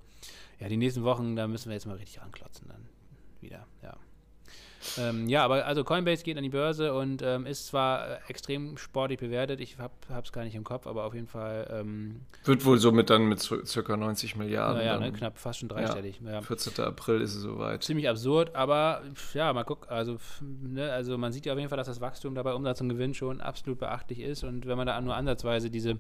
ja, die nächsten Wochen, da müssen wir jetzt mal richtig ranklotzen dann wieder, ja. Ähm, ja, aber also Coinbase geht an die Börse und ähm, ist zwar äh, extrem sportlich bewertet, ich habe es gar nicht im Kopf, aber auf jeden Fall. Ähm, Wird wohl somit dann mit ca. 90 Milliarden. Ja, ne, knapp fast schon dreistellig. Ja, 14. April ist es soweit. Ziemlich absurd, aber ja, mal gucken. Also, ne, also man sieht ja auf jeden Fall, dass das Wachstum dabei Umsatz und Gewinn schon absolut beachtlich ist und wenn man da nur ansatzweise diese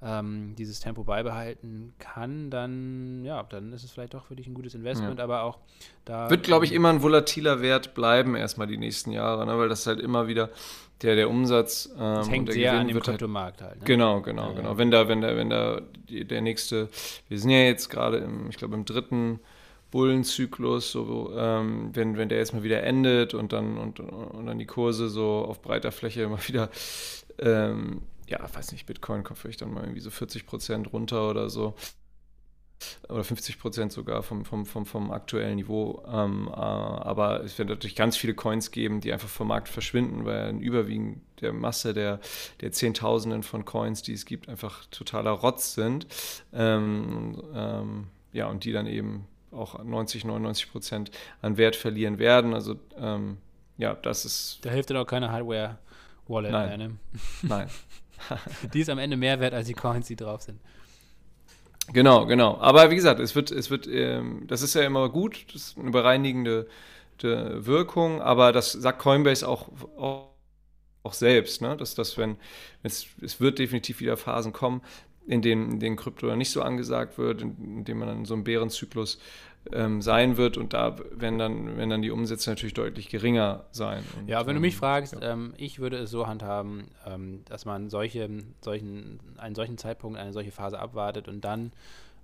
ähm, dieses Tempo beibehalten kann, dann ja, dann ist es vielleicht doch für dich ein gutes Investment, ja. aber auch da. Wird, glaube ich, immer ein volatiler Wert bleiben, erstmal die nächsten Jahre, ne? weil das halt immer wieder der, der Umsatz. Ähm, das hängt sehr Gewinn an dem halt Kryptomarkt halt. halt ne? Genau, genau, ja, genau. Ja. Wenn da, wenn da, wenn da der nächste, wir sind ja jetzt gerade im, ich glaube, im dritten Bullenzyklus, so, ähm, wenn, wenn der jetzt mal wieder endet und dann, und, und dann die Kurse so auf breiter Fläche immer wieder ähm, ja, weiß nicht, Bitcoin kommt vielleicht dann mal irgendwie so 40 Prozent runter oder so. Oder 50 Prozent sogar vom, vom, vom, vom aktuellen Niveau. Ähm, äh, aber es wird natürlich ganz viele Coins geben, die einfach vom Markt verschwinden, weil ein Überwiegend der Masse der, der Zehntausenden von Coins, die es gibt, einfach totaler Rotz sind. Ähm, ähm, ja, und die dann eben auch 90, 99 Prozent an Wert verlieren werden. Also, ähm, ja, das ist. Da hilft dann auch keine Hardware-Wallet mehr, ne? Nein. die ist am Ende mehr wert als die Coins, die drauf sind. Genau, genau. Aber wie gesagt, es wird, es wird, ähm, das ist ja immer gut, das ist eine bereinigende Wirkung, aber das sagt Coinbase auch, auch, auch selbst, ne? dass das, wenn es, es wird definitiv wieder Phasen kommen, in denen, in denen Krypto nicht so angesagt wird, in, in dem man dann so einen Bärenzyklus ähm, sein wird und da werden dann, werden dann die Umsätze natürlich deutlich geringer sein. Und, ja, wenn du mich ähm, fragst, ja. ähm, ich würde es so handhaben, ähm, dass man solche, solchen, einen solchen Zeitpunkt, eine solche Phase abwartet und dann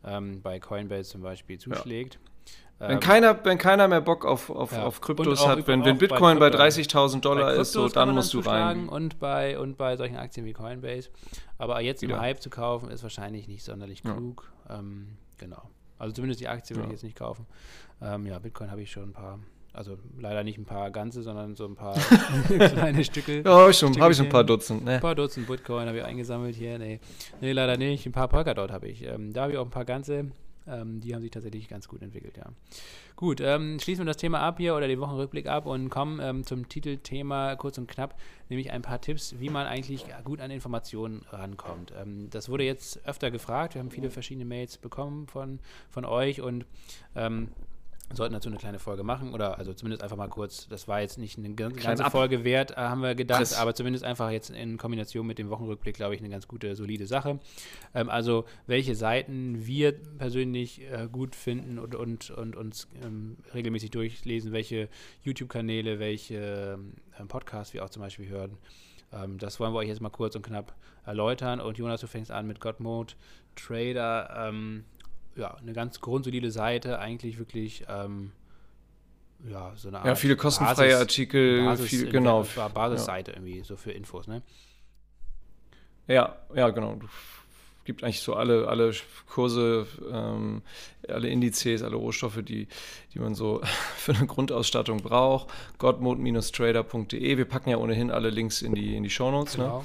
ähm, bei Coinbase zum Beispiel zuschlägt. Ja. Wenn ähm, keiner, wenn keiner mehr Bock auf, auf, ja. auf Kryptos hat, wenn, wenn Bitcoin bei, bei 30.000 Dollar ist, so, dann musst du rein. Und bei, und bei solchen Aktien wie Coinbase. Aber jetzt im Hype zu kaufen, ist wahrscheinlich nicht sonderlich klug. Genau. Also zumindest die Aktie würde ja. ich jetzt nicht kaufen. Ähm, ja, Bitcoin habe ich schon ein paar. Also leider nicht ein paar ganze, sondern so ein paar kleine Stücke. Ja, habe ich schon, hab ich schon ein paar Dutzend. Ne? Ein paar Dutzend Bitcoin habe ich eingesammelt hier. Nee, nee leider nicht. Ein paar Polkadot habe ich. Ähm, da habe ich auch ein paar ganze. Ähm, die haben sich tatsächlich ganz gut entwickelt, ja. Gut, ähm, schließen wir das Thema ab hier oder den Wochenrückblick ab und kommen ähm, zum Titelthema kurz und knapp, nämlich ein paar Tipps, wie man eigentlich gut an Informationen rankommt. Ähm, das wurde jetzt öfter gefragt. Wir haben viele verschiedene Mails bekommen von, von euch und ähm, sollten dazu eine kleine Folge machen oder also zumindest einfach mal kurz, das war jetzt nicht eine ganze Folge wert, äh, haben wir gedacht, Chris. aber zumindest einfach jetzt in Kombination mit dem Wochenrückblick, glaube ich, eine ganz gute, solide Sache. Ähm, also welche Seiten wir persönlich äh, gut finden und, und, und uns ähm, regelmäßig durchlesen, welche YouTube-Kanäle, welche ähm, Podcasts wir auch zum Beispiel hören. Ähm, das wollen wir euch jetzt mal kurz und knapp erläutern. Und Jonas, du fängst an mit God Mode Trader. Ähm, ja, eine ganz grundsolide Seite, eigentlich wirklich ähm, ja, so eine Art. Ja, viele kostenfreie Basis, Artikel, Basis viel, genau. Basisseite ja. irgendwie, so für Infos, ne? Ja, ja, genau. Gibt eigentlich so alle, alle Kurse, ähm, alle Indizes, alle Rohstoffe, die, die man so für eine Grundausstattung braucht. godmode-trader.de. Wir packen ja ohnehin alle Links in die, in die Shownotes. Ne? Genau. Ne?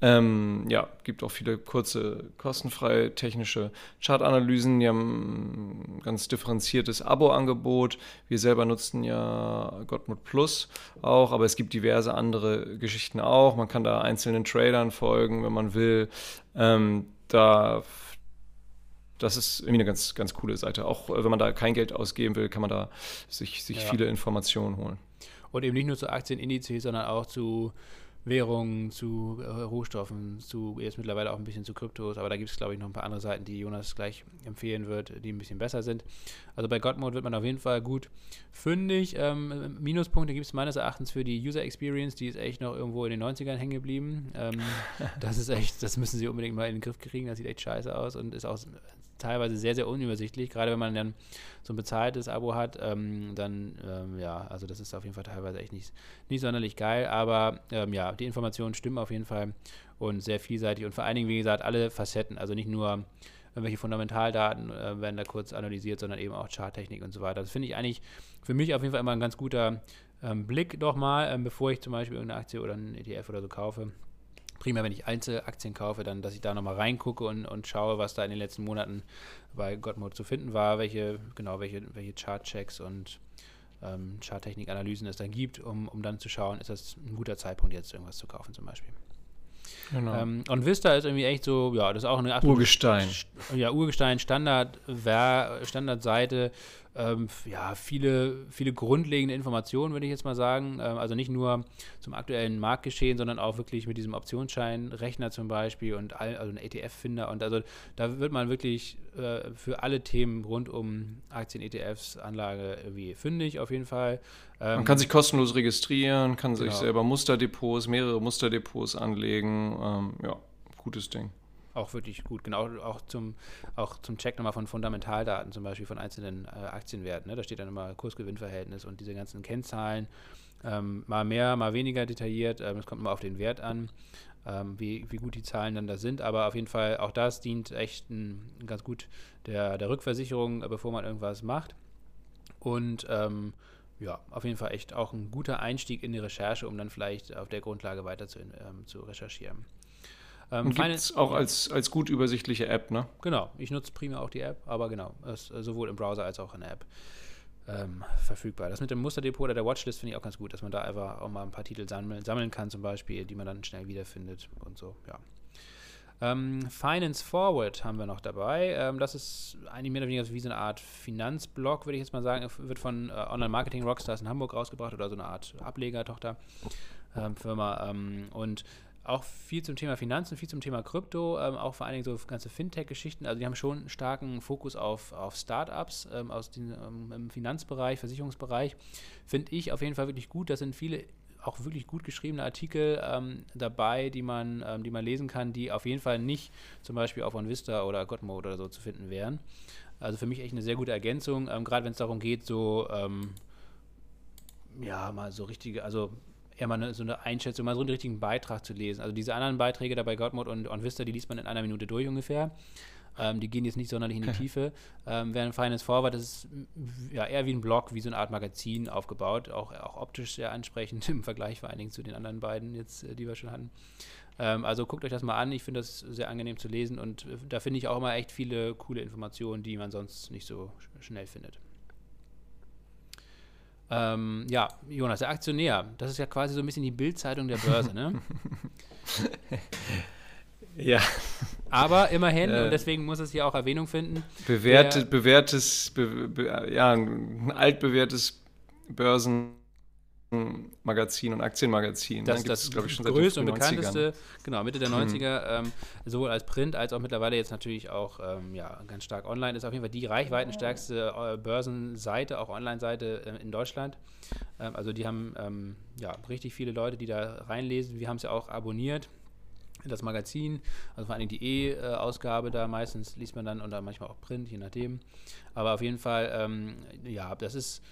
Ähm, ja, gibt auch viele kurze, kostenfreie technische Chartanalysen. Die haben ein ganz differenziertes Abo-Angebot. Wir selber nutzen ja Gottmut Plus auch, aber es gibt diverse andere Geschichten auch. Man kann da einzelnen Tradern folgen, wenn man will. Ähm, da das ist irgendwie eine ganz, ganz coole Seite. Auch äh, wenn man da kein Geld ausgeben will, kann man da sich, sich ja. viele Informationen holen. Und eben nicht nur zu Aktienindizes, sondern auch zu Währungen, zu äh, Rohstoffen, zu jetzt mittlerweile auch ein bisschen zu Kryptos, aber da gibt es, glaube ich, noch ein paar andere Seiten, die Jonas gleich empfehlen wird, die ein bisschen besser sind. Also bei Godmode wird man auf jeden Fall gut fündig. Ähm, Minuspunkte gibt es meines Erachtens für die User Experience, die ist echt noch irgendwo in den 90ern hängen geblieben. Ähm, das ist echt, das müssen sie unbedingt mal in den Griff kriegen, das sieht echt scheiße aus und ist auch teilweise sehr, sehr unübersichtlich, gerade wenn man dann so ein bezahltes Abo hat, ähm, dann, ähm, ja, also das ist auf jeden Fall teilweise echt nicht, nicht sonderlich geil, aber ähm, ja, die Informationen stimmen auf jeden Fall und sehr vielseitig. Und vor allen Dingen, wie gesagt, alle Facetten, also nicht nur irgendwelche Fundamentaldaten äh, werden da kurz analysiert, sondern eben auch Charttechnik und so weiter. Das finde ich eigentlich für mich auf jeden Fall immer ein ganz guter ähm, Blick doch mal, ähm, bevor ich zum Beispiel irgendeine Aktie oder einen ETF oder so kaufe primär, wenn ich Einzelaktien kaufe, dann, dass ich da nochmal reingucke und, und schaue, was da in den letzten Monaten bei Godmode zu finden war, welche, genau, welche, welche Chartchecks und ähm, Charttechnik-Analysen es dann gibt, um, um dann zu schauen, ist das ein guter Zeitpunkt, jetzt irgendwas zu kaufen zum Beispiel. Genau. Ähm, und Vista ist irgendwie echt so, ja, das ist auch eine Urgestein. Ja, Urgestein, Standard, Standardseite, ähm, ja, viele, viele grundlegende Informationen, würde ich jetzt mal sagen. Ähm, also nicht nur zum aktuellen Marktgeschehen, sondern auch wirklich mit diesem Optionsscheinrechner zum Beispiel und all, also ein ETF-Finder. Und also da wird man wirklich äh, für alle Themen rund um Aktien, ETFs, Anlage irgendwie fündig auf jeden Fall. Ähm, man kann sich kostenlos registrieren, kann genau. sich selber Musterdepots, mehrere Musterdepots anlegen. Ähm, ja, gutes Ding auch wirklich gut. Genau, auch zum, auch zum Check nochmal von Fundamentaldaten, zum Beispiel von einzelnen äh, Aktienwerten. Ne? Da steht dann immer Kursgewinnverhältnis und diese ganzen Kennzahlen. Ähm, mal mehr, mal weniger detailliert. Es ähm, kommt immer auf den Wert an, ähm, wie, wie gut die Zahlen dann da sind. Aber auf jeden Fall, auch das dient echt ein, ganz gut der, der Rückversicherung, äh, bevor man irgendwas macht. Und ähm, ja, auf jeden Fall echt auch ein guter Einstieg in die Recherche, um dann vielleicht auf der Grundlage weiter zu, ähm, zu recherchieren. Ähm, Gibt es auch als, als gut übersichtliche App, ne? Genau, ich nutze primär auch die App, aber genau, ist sowohl im Browser als auch in der App ähm, verfügbar. Das mit dem Musterdepot oder der Watchlist finde ich auch ganz gut, dass man da einfach auch mal ein paar Titel sammeln, sammeln kann, zum Beispiel, die man dann schnell wiederfindet und so, ja. Ähm, Finance Forward haben wir noch dabei. Ähm, das ist eigentlich mehr oder weniger wie so eine Art Finanzblog, würde ich jetzt mal sagen. Wird von äh, Online Marketing Rockstars in Hamburg rausgebracht oder so eine Art Ableger-Tochter-Firma. Ähm, und auch viel zum Thema Finanzen, viel zum Thema Krypto, ähm, auch vor allen Dingen so ganze Fintech-Geschichten. Also die haben schon einen starken Fokus auf, auf Startups ähm, aus den, ähm, im Finanzbereich, Versicherungsbereich. Finde ich auf jeden Fall wirklich gut. Da sind viele auch wirklich gut geschriebene Artikel ähm, dabei, die man, ähm, die man lesen kann, die auf jeden Fall nicht zum Beispiel auf OnVista oder Godmode oder so zu finden wären. Also für mich echt eine sehr gute Ergänzung, ähm, gerade wenn es darum geht, so ja, mal so richtige, also eher mal eine, so eine Einschätzung, mal so einen richtigen Beitrag zu lesen. Also diese anderen Beiträge da bei Godmode und, und Vista, die liest man in einer Minute durch ungefähr. Ähm, die gehen jetzt nicht sonderlich in die Tiefe. Ähm, während Finance Forward, das ist ja eher wie ein Blog, wie so eine Art Magazin aufgebaut, auch, auch optisch sehr ansprechend im Vergleich vor allen Dingen zu den anderen beiden jetzt, äh, die wir schon hatten. Ähm, also guckt euch das mal an, ich finde das sehr angenehm zu lesen und äh, da finde ich auch immer echt viele coole Informationen, die man sonst nicht so schnell findet. Ähm, ja, Jonas, der Aktionär, das ist ja quasi so ein bisschen die Bildzeitung der Börse, ne? ja, Aber immerhin, äh, und deswegen muss es hier auch Erwähnung finden. Bewährte, bewährtes, be, be, ja, ein altbewährtes Börsen. Magazin und Aktienmagazin. Das, das glaube ich, schon seit größte und bekannteste, genau, Mitte der 90er, hm. ähm, sowohl als Print als auch mittlerweile jetzt natürlich auch ähm, ja, ganz stark online, ist auf jeden Fall die reichweitenstärkste äh, Börsenseite, auch Online-Seite äh, in Deutschland. Ähm, also die haben ähm, ja, richtig viele Leute, die da reinlesen. Wir haben es ja auch abonniert das Magazin, also vor allem die E-Ausgabe da meistens liest man dann oder manchmal auch Print, je nachdem. Aber auf jeden Fall, ähm, ja, das ist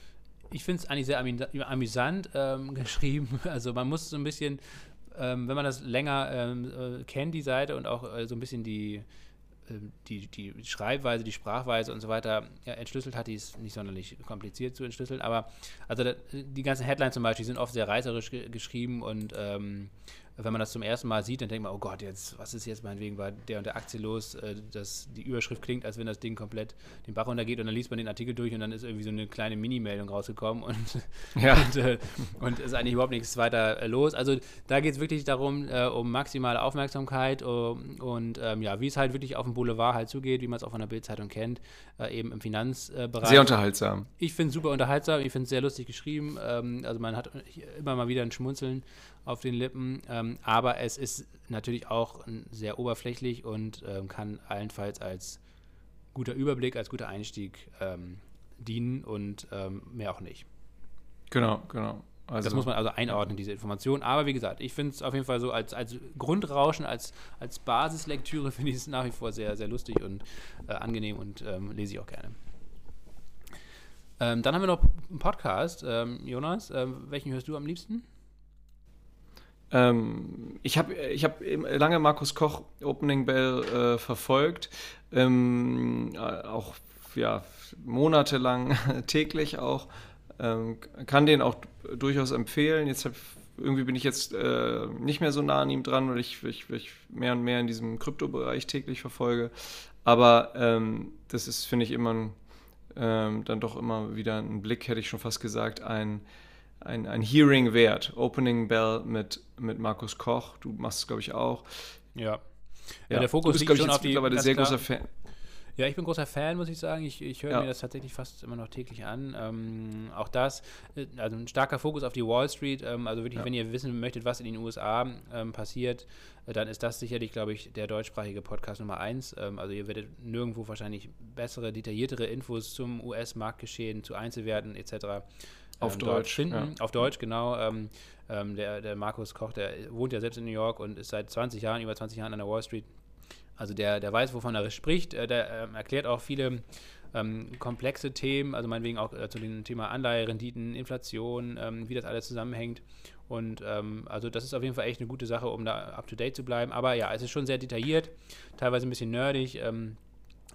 ich finde es eigentlich sehr amüsant ähm, geschrieben. Also man muss so ein bisschen, ähm, wenn man das länger ähm, äh, kennt, die Seite und auch äh, so ein bisschen die, ähm, die, die Schreibweise, die Sprachweise und so weiter ja, entschlüsselt hat, die ist nicht sonderlich kompliziert zu entschlüsseln. Aber also da, die ganzen Headlines zum Beispiel sind oft sehr reißerisch ge geschrieben und ähm, wenn man das zum ersten Mal sieht, dann denkt man, oh Gott, jetzt, was ist jetzt meinetwegen bei der und der Aktie los? Äh, dass die Überschrift klingt, als wenn das Ding komplett den Bach runtergeht und dann liest man den Artikel durch und dann ist irgendwie so eine kleine Mini-Meldung rausgekommen und, ja. und, äh, und, ist eigentlich überhaupt nichts weiter äh, los. Also da geht es wirklich darum, äh, um maximale Aufmerksamkeit um, und ähm, ja, wie es halt wirklich auf dem Boulevard halt zugeht, wie man es auch von der Bildzeitung kennt, eben im Finanzbereich. Sehr unterhaltsam. Ich finde es super unterhaltsam, ich finde es sehr lustig geschrieben. Ähm, also man hat immer mal wieder ein Schmunzeln auf den Lippen. Ähm, aber es ist natürlich auch sehr oberflächlich und ähm, kann allenfalls als guter Überblick, als guter Einstieg ähm, dienen und ähm, mehr auch nicht. Genau, genau. Also, das muss man also einordnen, diese Information. Aber wie gesagt, ich finde es auf jeden Fall so als, als Grundrauschen, als, als Basislektüre finde ich es nach wie vor sehr, sehr lustig und äh, angenehm und ähm, lese ich auch gerne. Ähm, dann haben wir noch einen Podcast. Jonas, welchen hörst du am liebsten? Ähm, ich habe ich hab lange Markus Koch Opening Bell äh, verfolgt, ähm, äh, auch ja, monatelang täglich auch. Ähm, kann den auch durchaus empfehlen. Jetzt hab, irgendwie bin ich jetzt äh, nicht mehr so nah an ihm dran, weil ich, ich, ich mehr und mehr in diesem Kryptobereich täglich verfolge. Aber ähm, das ist, finde ich, immer ein, ähm, dann doch immer wieder ein Blick, hätte ich schon fast gesagt, ein ein, ein Hearing wert. Opening Bell mit, mit Markus Koch. Du machst es, glaube ich, auch. Ja. Ja, der Fokus ist, glaube ich, schon auf die. Aber sehr großer Fan. Ja, ich bin großer Fan, muss ich sagen. Ich, ich höre ja. mir das tatsächlich fast immer noch täglich an. Ähm, auch das, äh, also ein starker Fokus auf die Wall Street. Ähm, also wirklich, ja. wenn ihr wissen möchtet, was in den USA ähm, passiert, äh, dann ist das sicherlich, glaube ich, der deutschsprachige Podcast Nummer eins. Ähm, also ihr werdet nirgendwo wahrscheinlich bessere, detailliertere Infos zum US-Marktgeschehen, zu Einzelwerten etc. Auf ähm, Deutsch. finden. Ja. Auf Deutsch, genau. Ähm, ähm, der, der Markus Koch, der wohnt ja selbst in New York und ist seit 20 Jahren, über 20 Jahren an der Wall Street. Also der, der weiß, wovon er spricht. Äh, der ähm, erklärt auch viele ähm, komplexe Themen, also meinetwegen auch äh, zu dem Thema Anleihe, Renditen, Inflation, ähm, wie das alles zusammenhängt. Und also das ist auf jeden Fall echt eine gute Sache, um da up-to-date zu bleiben. Aber ja, es ist schon sehr detailliert, teilweise ein bisschen nerdig.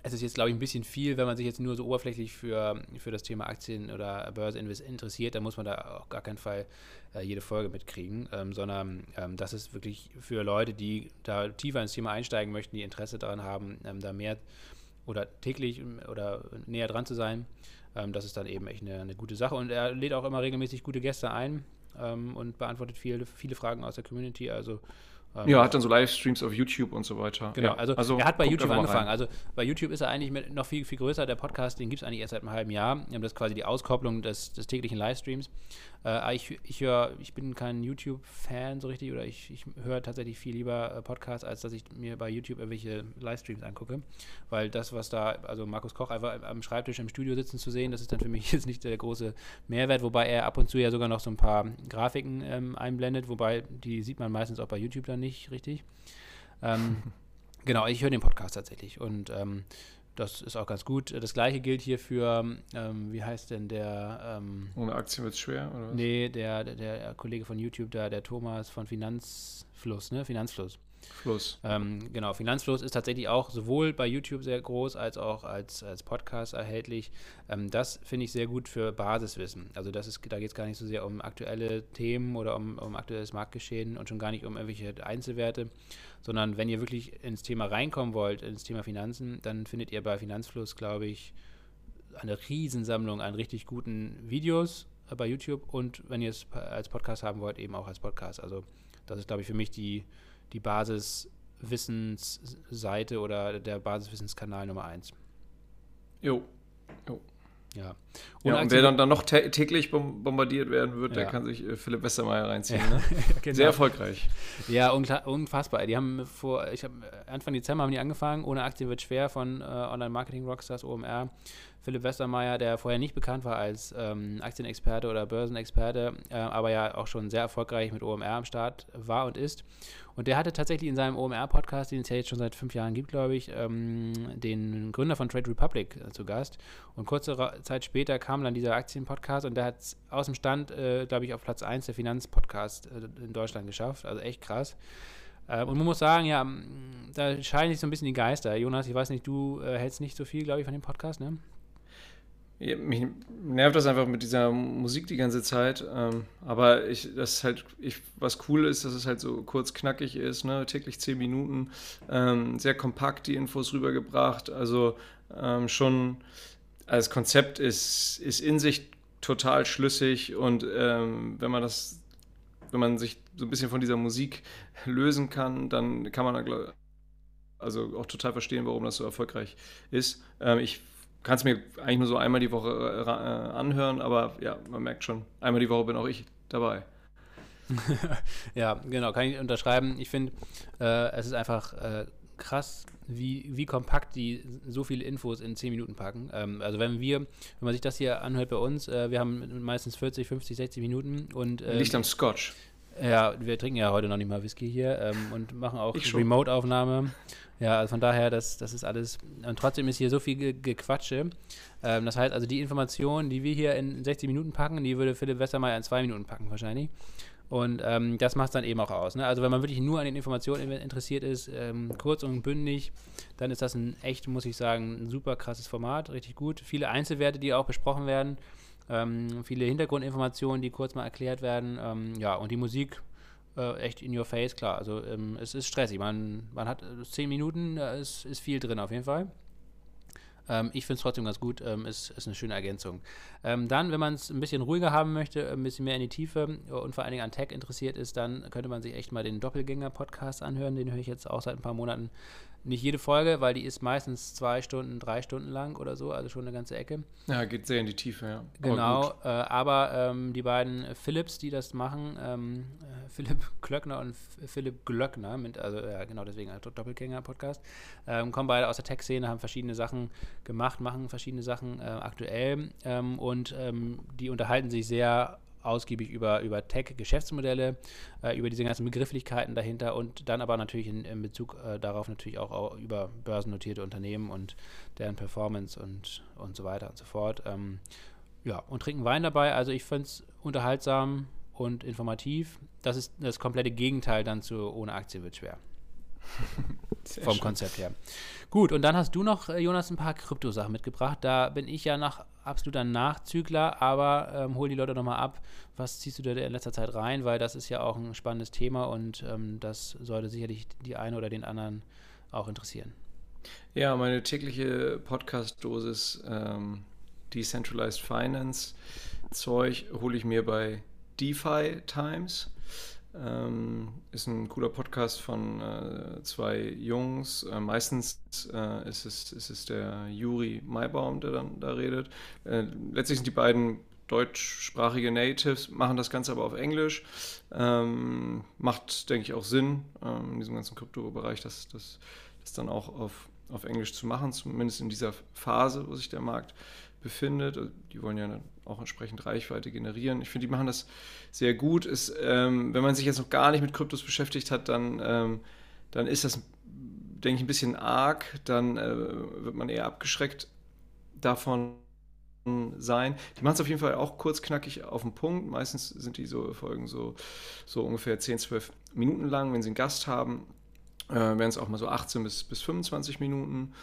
Es ist jetzt, glaube ich, ein bisschen viel, wenn man sich jetzt nur so oberflächlich für, für das Thema Aktien oder Börse interessiert, dann muss man da auf gar keinen Fall äh, jede Folge mitkriegen, ähm, sondern ähm, das ist wirklich für Leute, die da tiefer ins Thema einsteigen möchten, die Interesse daran haben, ähm, da mehr oder täglich ähm, oder näher dran zu sein. Ähm, das ist dann eben echt eine, eine, gute Sache und er lädt auch immer regelmäßig gute Gäste ein ähm, und beantwortet viele, viele Fragen aus der Community, also ja, hat dann so Livestreams auf YouTube und so weiter. Genau, ja. also, also, er hat bei YouTube angefangen. Also bei YouTube ist er eigentlich noch viel, viel größer. Der Podcast, den gibt es eigentlich erst seit einem halben Jahr. Das ist quasi die Auskopplung des, des täglichen Livestreams. Äh, ich, ich, hör, ich bin kein YouTube-Fan so richtig oder ich, ich höre tatsächlich viel lieber äh, Podcasts, als dass ich mir bei YouTube irgendwelche Livestreams angucke. Weil das, was da, also Markus Koch einfach am Schreibtisch im Studio sitzen zu sehen, das ist dann für mich jetzt nicht der große Mehrwert, wobei er ab und zu ja sogar noch so ein paar Grafiken ähm, einblendet, wobei die sieht man meistens auch bei YouTube dann nicht richtig. Ähm, genau, ich höre den Podcast tatsächlich und ähm, das ist auch ganz gut. Das gleiche gilt hier für, ähm, wie heißt denn der? Ähm, Ohne Aktien wird es schwer, oder was? Nee, der, der, der, Kollege von YouTube da, der Thomas von Finanzfluss, ne? Finanzfluss. Fluss. Ähm, genau, Finanzfluss ist tatsächlich auch sowohl bei YouTube sehr groß als auch als, als Podcast erhältlich. Ähm, das finde ich sehr gut für Basiswissen. Also das ist, da geht es gar nicht so sehr um aktuelle Themen oder um, um aktuelles Marktgeschehen und schon gar nicht um irgendwelche Einzelwerte, sondern wenn ihr wirklich ins Thema reinkommen wollt, ins Thema Finanzen, dann findet ihr bei Finanzfluss, glaube ich, eine Riesensammlung an richtig guten Videos bei YouTube und wenn ihr es als Podcast haben wollt, eben auch als Podcast. Also das ist, glaube ich, für mich die die Basis Basiswissensseite oder der Basiswissenskanal Nummer 1. Jo. jo. Ja. Ja und wer dann, dann noch täglich bombardiert werden wird, ja. der kann sich äh, Philipp Westermeier reinziehen. Ne? genau. Sehr erfolgreich. Ja, unfassbar. Die haben vor, ich habe Anfang Dezember haben die angefangen, ohne Aktien wird schwer von äh, Online-Marketing-Rockstars OMR. Philipp Westermeier, der vorher nicht bekannt war als ähm, Aktienexperte oder Börsenexperte, äh, aber ja auch schon sehr erfolgreich mit OMR am Start war und ist. Und der hatte tatsächlich in seinem OMR-Podcast, den es ja jetzt schon seit fünf Jahren gibt, glaube ich, ähm, den Gründer von Trade Republic äh, zu Gast. Und kurze Zeit später kam dann dieser Aktien-Podcast und der hat es aus dem Stand, äh, glaube ich, auf Platz 1 der Finanzpodcast äh, in Deutschland geschafft. Also echt krass. Äh, und man muss sagen, ja, da scheinen sich so ein bisschen die Geister. Jonas, ich weiß nicht, du äh, hältst nicht so viel, glaube ich, von dem Podcast, ne? Ja, mich nervt das einfach mit dieser Musik die ganze Zeit. Ähm, aber ich, das halt, ich, was cool ist, dass es halt so kurz knackig ist, ne? täglich zehn Minuten, ähm, sehr kompakt die Infos rübergebracht. Also ähm, schon als Konzept ist, ist in sich total schlüssig und ähm, wenn man das, wenn man sich so ein bisschen von dieser Musik lösen kann, dann kann man also auch total verstehen, warum das so erfolgreich ist. Ähm, ich kann es mir eigentlich nur so einmal die Woche äh, äh, anhören, aber ja, man merkt schon, einmal die Woche bin auch ich dabei. ja, genau, kann ich unterschreiben. Ich finde, äh, es ist einfach äh, krass, wie, wie kompakt die so viele Infos in 10 Minuten packen. Ähm, also wenn wir, wenn man sich das hier anhört bei uns, äh, wir haben meistens 40, 50, 60 Minuten und äh, Licht am Scotch. Ja, wir trinken ja heute noch nicht mal Whisky hier ähm, und machen auch Remote-Aufnahme. Ja, also von daher, das, das ist alles. Und trotzdem ist hier so viel Ge Gequatsche. Ähm, das heißt, also die Informationen, die wir hier in 60 Minuten packen, die würde Philipp Westermeier in zwei Minuten packen, wahrscheinlich. Und ähm, das macht es dann eben auch aus. Ne? Also wenn man wirklich nur an den Informationen interessiert ist, ähm, kurz und bündig, dann ist das ein echt, muss ich sagen, ein super krasses Format, richtig gut. Viele Einzelwerte, die auch besprochen werden, ähm, viele Hintergrundinformationen, die kurz mal erklärt werden. Ähm, ja, und die Musik äh, echt in your face, klar. Also ähm, es ist stressig. Man, man hat äh, zehn Minuten, da ist, ist viel drin auf jeden Fall. Ähm, ich finde es trotzdem ganz gut, ähm, ist, ist eine schöne Ergänzung. Ähm, dann, wenn man es ein bisschen ruhiger haben möchte, ein bisschen mehr in die Tiefe und vor allen Dingen an Tech interessiert ist, dann könnte man sich echt mal den Doppelgänger-Podcast anhören. Den höre ich jetzt auch seit ein paar Monaten nicht jede Folge, weil die ist meistens zwei Stunden, drei Stunden lang oder so, also schon eine ganze Ecke. Ja, geht sehr in die Tiefe, ja. Genau, aber, äh, aber ähm, die beiden Philips, die das machen, ähm, äh, Philipp Klöckner und Philipp Glöckner, mit, also ja, genau deswegen also Doppelgänger-Podcast, ähm, kommen beide aus der Tech-Szene, haben verschiedene Sachen gemacht, machen verschiedene Sachen äh, aktuell ähm, und ähm, die unterhalten sich sehr ausgiebig über, über Tech-Geschäftsmodelle, äh, über diese ganzen Begrifflichkeiten dahinter und dann aber natürlich in, in Bezug äh, darauf natürlich auch, auch, über börsennotierte Unternehmen und deren Performance und, und so weiter und so fort. Ähm, ja, und trinken Wein dabei. Also ich finde es unterhaltsam und informativ. Das ist das komplette Gegenteil dann zu ohne Aktie wird schwer. Vom schön. Konzept her. Gut, und dann hast du noch, äh, Jonas, ein paar Kryptosachen mitgebracht. Da bin ich ja nach absoluter Nachzügler, aber ähm, hol die Leute nochmal ab. Was ziehst du da in letzter Zeit rein? Weil das ist ja auch ein spannendes Thema und ähm, das sollte sicherlich die eine oder den anderen auch interessieren. Ja, meine tägliche Podcast-Dosis ähm, Decentralized Finance Zeug hole ich mir bei DeFi Times. Ähm, ist ein cooler Podcast von äh, zwei Jungs. Äh, meistens äh, ist, es, ist es der Juri Maibaum, der dann da redet. Äh, letztlich sind die beiden deutschsprachige Natives, machen das Ganze aber auf Englisch. Ähm, macht, denke ich, auch Sinn ähm, in diesem ganzen Kryptobereich, das, das, dann auch auf, auf Englisch zu machen, zumindest in dieser Phase, wo sich der Markt befindet. Die wollen ja auch entsprechend Reichweite generieren. Ich finde, die machen das sehr gut. Ist, ähm, wenn man sich jetzt noch gar nicht mit Kryptos beschäftigt hat, dann, ähm, dann ist das, denke ich, ein bisschen arg. Dann äh, wird man eher abgeschreckt davon sein. Die machen es auf jeden Fall auch kurz knackig auf den Punkt. Meistens sind die so Folgen so, so ungefähr 10, 12 Minuten lang. Wenn sie einen Gast haben, äh, werden es auch mal so 18 bis, bis 25 Minuten.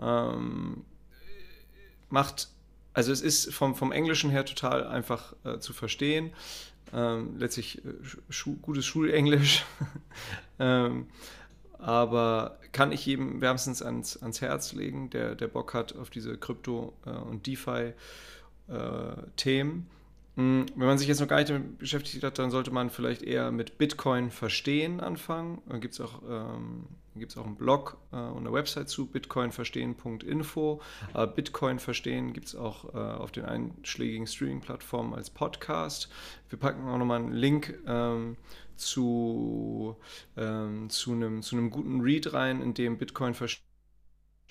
Ähm, macht also es ist vom, vom Englischen her total einfach äh, zu verstehen. Ähm, letztlich äh, schu gutes Schulenglisch. ähm, aber kann ich jedem wärmstens ans, ans Herz legen, der, der Bock hat auf diese Krypto- äh, und DeFi-Themen. Hm, wenn man sich jetzt noch gar nicht damit beschäftigt hat, dann sollte man vielleicht eher mit Bitcoin verstehen anfangen. Da gibt es auch, ähm, auch einen Blog äh, und eine Website zu, bitcoinverstehen.info. Aber Bitcoin verstehen gibt es auch äh, auf den einschlägigen Streaming-Plattformen als Podcast. Wir packen auch nochmal einen Link ähm, zu, ähm, zu, einem, zu einem guten Read rein, in dem Bitcoin verstehen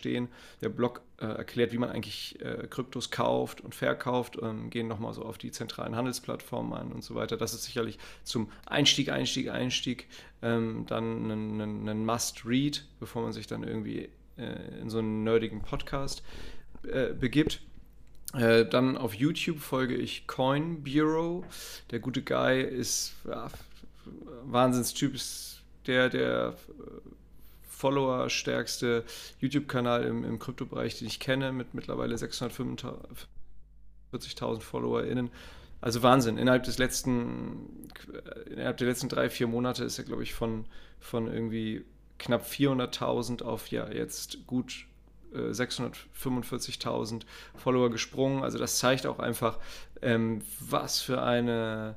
stehen. Der Blog äh, erklärt, wie man eigentlich äh, Kryptos kauft und verkauft, ähm, gehen nochmal so auf die zentralen Handelsplattformen ein und so weiter. Das ist sicherlich zum Einstieg, Einstieg, Einstieg ähm, dann ein, ein, ein Must-Read, bevor man sich dann irgendwie äh, in so einen nerdigen Podcast äh, begibt. Äh, dann auf YouTube folge ich Coin Bureau. Der gute Guy ist ja, Wahnsinnstyp, ist der, der Follower-stärkste YouTube-Kanal im, im Kryptobereich, den ich kenne, mit mittlerweile 645.000 FollowerInnen. Also Wahnsinn. Innerhalb des letzten, innerhalb der letzten drei, vier Monate ist er, glaube ich, von, von irgendwie knapp 400.000 auf ja jetzt gut 645.000 äh, Follower gesprungen. Also das zeigt auch einfach, ähm, was für eine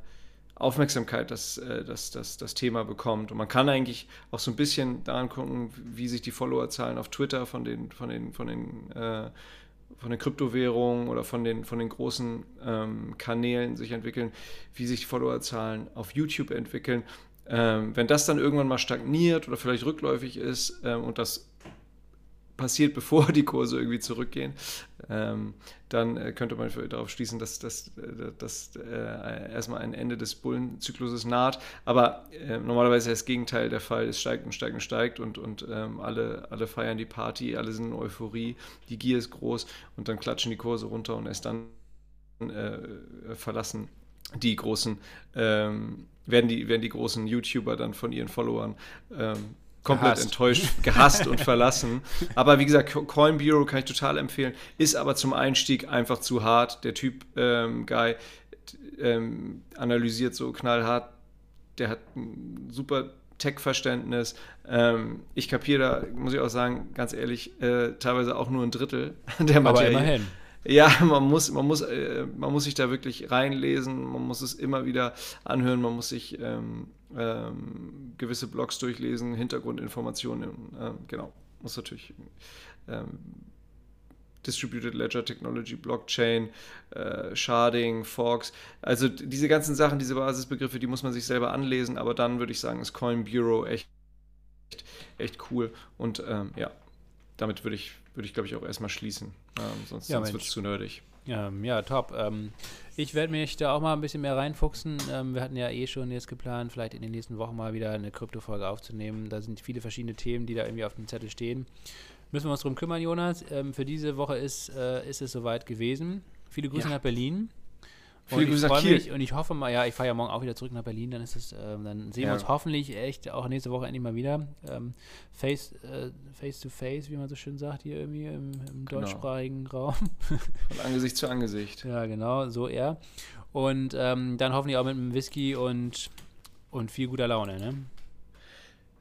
Aufmerksamkeit das, äh, das, das, das Thema bekommt. Und man kann eigentlich auch so ein bisschen daran gucken, wie sich die Followerzahlen auf Twitter von den, von den, von den, äh, von den Kryptowährungen oder von den, von den großen ähm, Kanälen sich entwickeln, wie sich die Followerzahlen auf YouTube entwickeln. Ähm, wenn das dann irgendwann mal stagniert oder vielleicht rückläufig ist ähm, und das passiert, bevor die Kurse irgendwie zurückgehen, ähm, dann äh, könnte man darauf schließen, dass, dass, äh, äh, erstmal ein Ende des Bullenzykluses naht. Aber äh, normalerweise ist das Gegenteil der Fall. Es steigt und steigt und steigt und, und ähm, alle, alle feiern die Party, alle sind in Euphorie, die Gier ist groß und dann klatschen die Kurse runter und erst dann äh, verlassen die großen, ähm, werden, die, werden die großen YouTuber dann von ihren Followern ähm, komplett gehasst. enttäuscht, gehasst und verlassen. Aber wie gesagt, Coin Bureau kann ich total empfehlen. Ist aber zum Einstieg einfach zu hart. Der Typ ähm, Guy ähm, analysiert so knallhart. Der hat ein super Tech-Verständnis. Ähm, ich kapiere da, muss ich auch sagen, ganz ehrlich, äh, teilweise auch nur ein Drittel der Materie. Aber immerhin. Ja, man muss, man, muss, äh, man muss sich da wirklich reinlesen, man muss es immer wieder anhören, man muss sich ähm, ähm, gewisse Blogs durchlesen, Hintergrundinformationen, äh, genau, muss natürlich ähm, Distributed Ledger Technology, Blockchain, äh, Sharding, Forks. Also diese ganzen Sachen, diese Basisbegriffe, die muss man sich selber anlesen, aber dann würde ich sagen, ist Coin Bureau echt, echt cool. Und ähm, ja, damit würde ich, würde ich glaube ich, auch erstmal schließen. Ähm, sonst ja, sonst wird es zu nerdig. Ähm, ja, top. Ähm, ich werde mich da auch mal ein bisschen mehr reinfuchsen. Ähm, wir hatten ja eh schon jetzt geplant, vielleicht in den nächsten Wochen mal wieder eine Krypto-Folge aufzunehmen. Da sind viele verschiedene Themen, die da irgendwie auf dem Zettel stehen. Müssen wir uns drum kümmern, Jonas. Ähm, für diese Woche ist, äh, ist es soweit gewesen. Viele Grüße ja. nach Berlin. Und ich freue mich und ich hoffe mal, ja, ich fahre ja morgen auch wieder zurück nach Berlin, dann ist es, äh, dann sehen ja. wir uns hoffentlich echt auch nächste Woche endlich mal wieder. Ähm, face, äh, face to face, wie man so schön sagt, hier irgendwie im, im genau. deutschsprachigen Raum. Von Angesicht zu Angesicht. Ja, genau, so eher. Und ähm, dann hoffentlich auch mit einem Whisky und, und viel guter Laune, ne?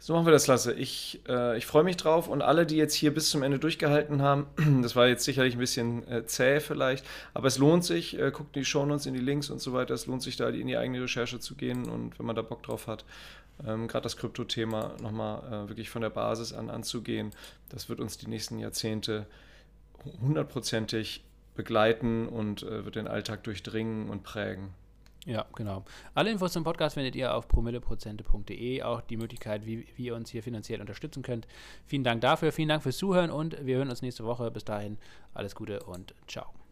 So machen wir das, Lasse. Ich, äh, ich freue mich drauf und alle, die jetzt hier bis zum Ende durchgehalten haben, das war jetzt sicherlich ein bisschen äh, zäh vielleicht, aber es lohnt sich. Äh, guckt die Shownotes in die Links und so weiter. Es lohnt sich da in die eigene Recherche zu gehen und wenn man da Bock drauf hat, ähm, gerade das Krypto-Thema nochmal äh, wirklich von der Basis an anzugehen, das wird uns die nächsten Jahrzehnte hundertprozentig begleiten und äh, wird den Alltag durchdringen und prägen. Ja, genau. Alle Infos zum Podcast findet ihr auf promilleprozente.de. Auch die Möglichkeit, wie, wie ihr uns hier finanziell unterstützen könnt. Vielen Dank dafür. Vielen Dank fürs Zuhören und wir hören uns nächste Woche. Bis dahin alles Gute und ciao. Ciao.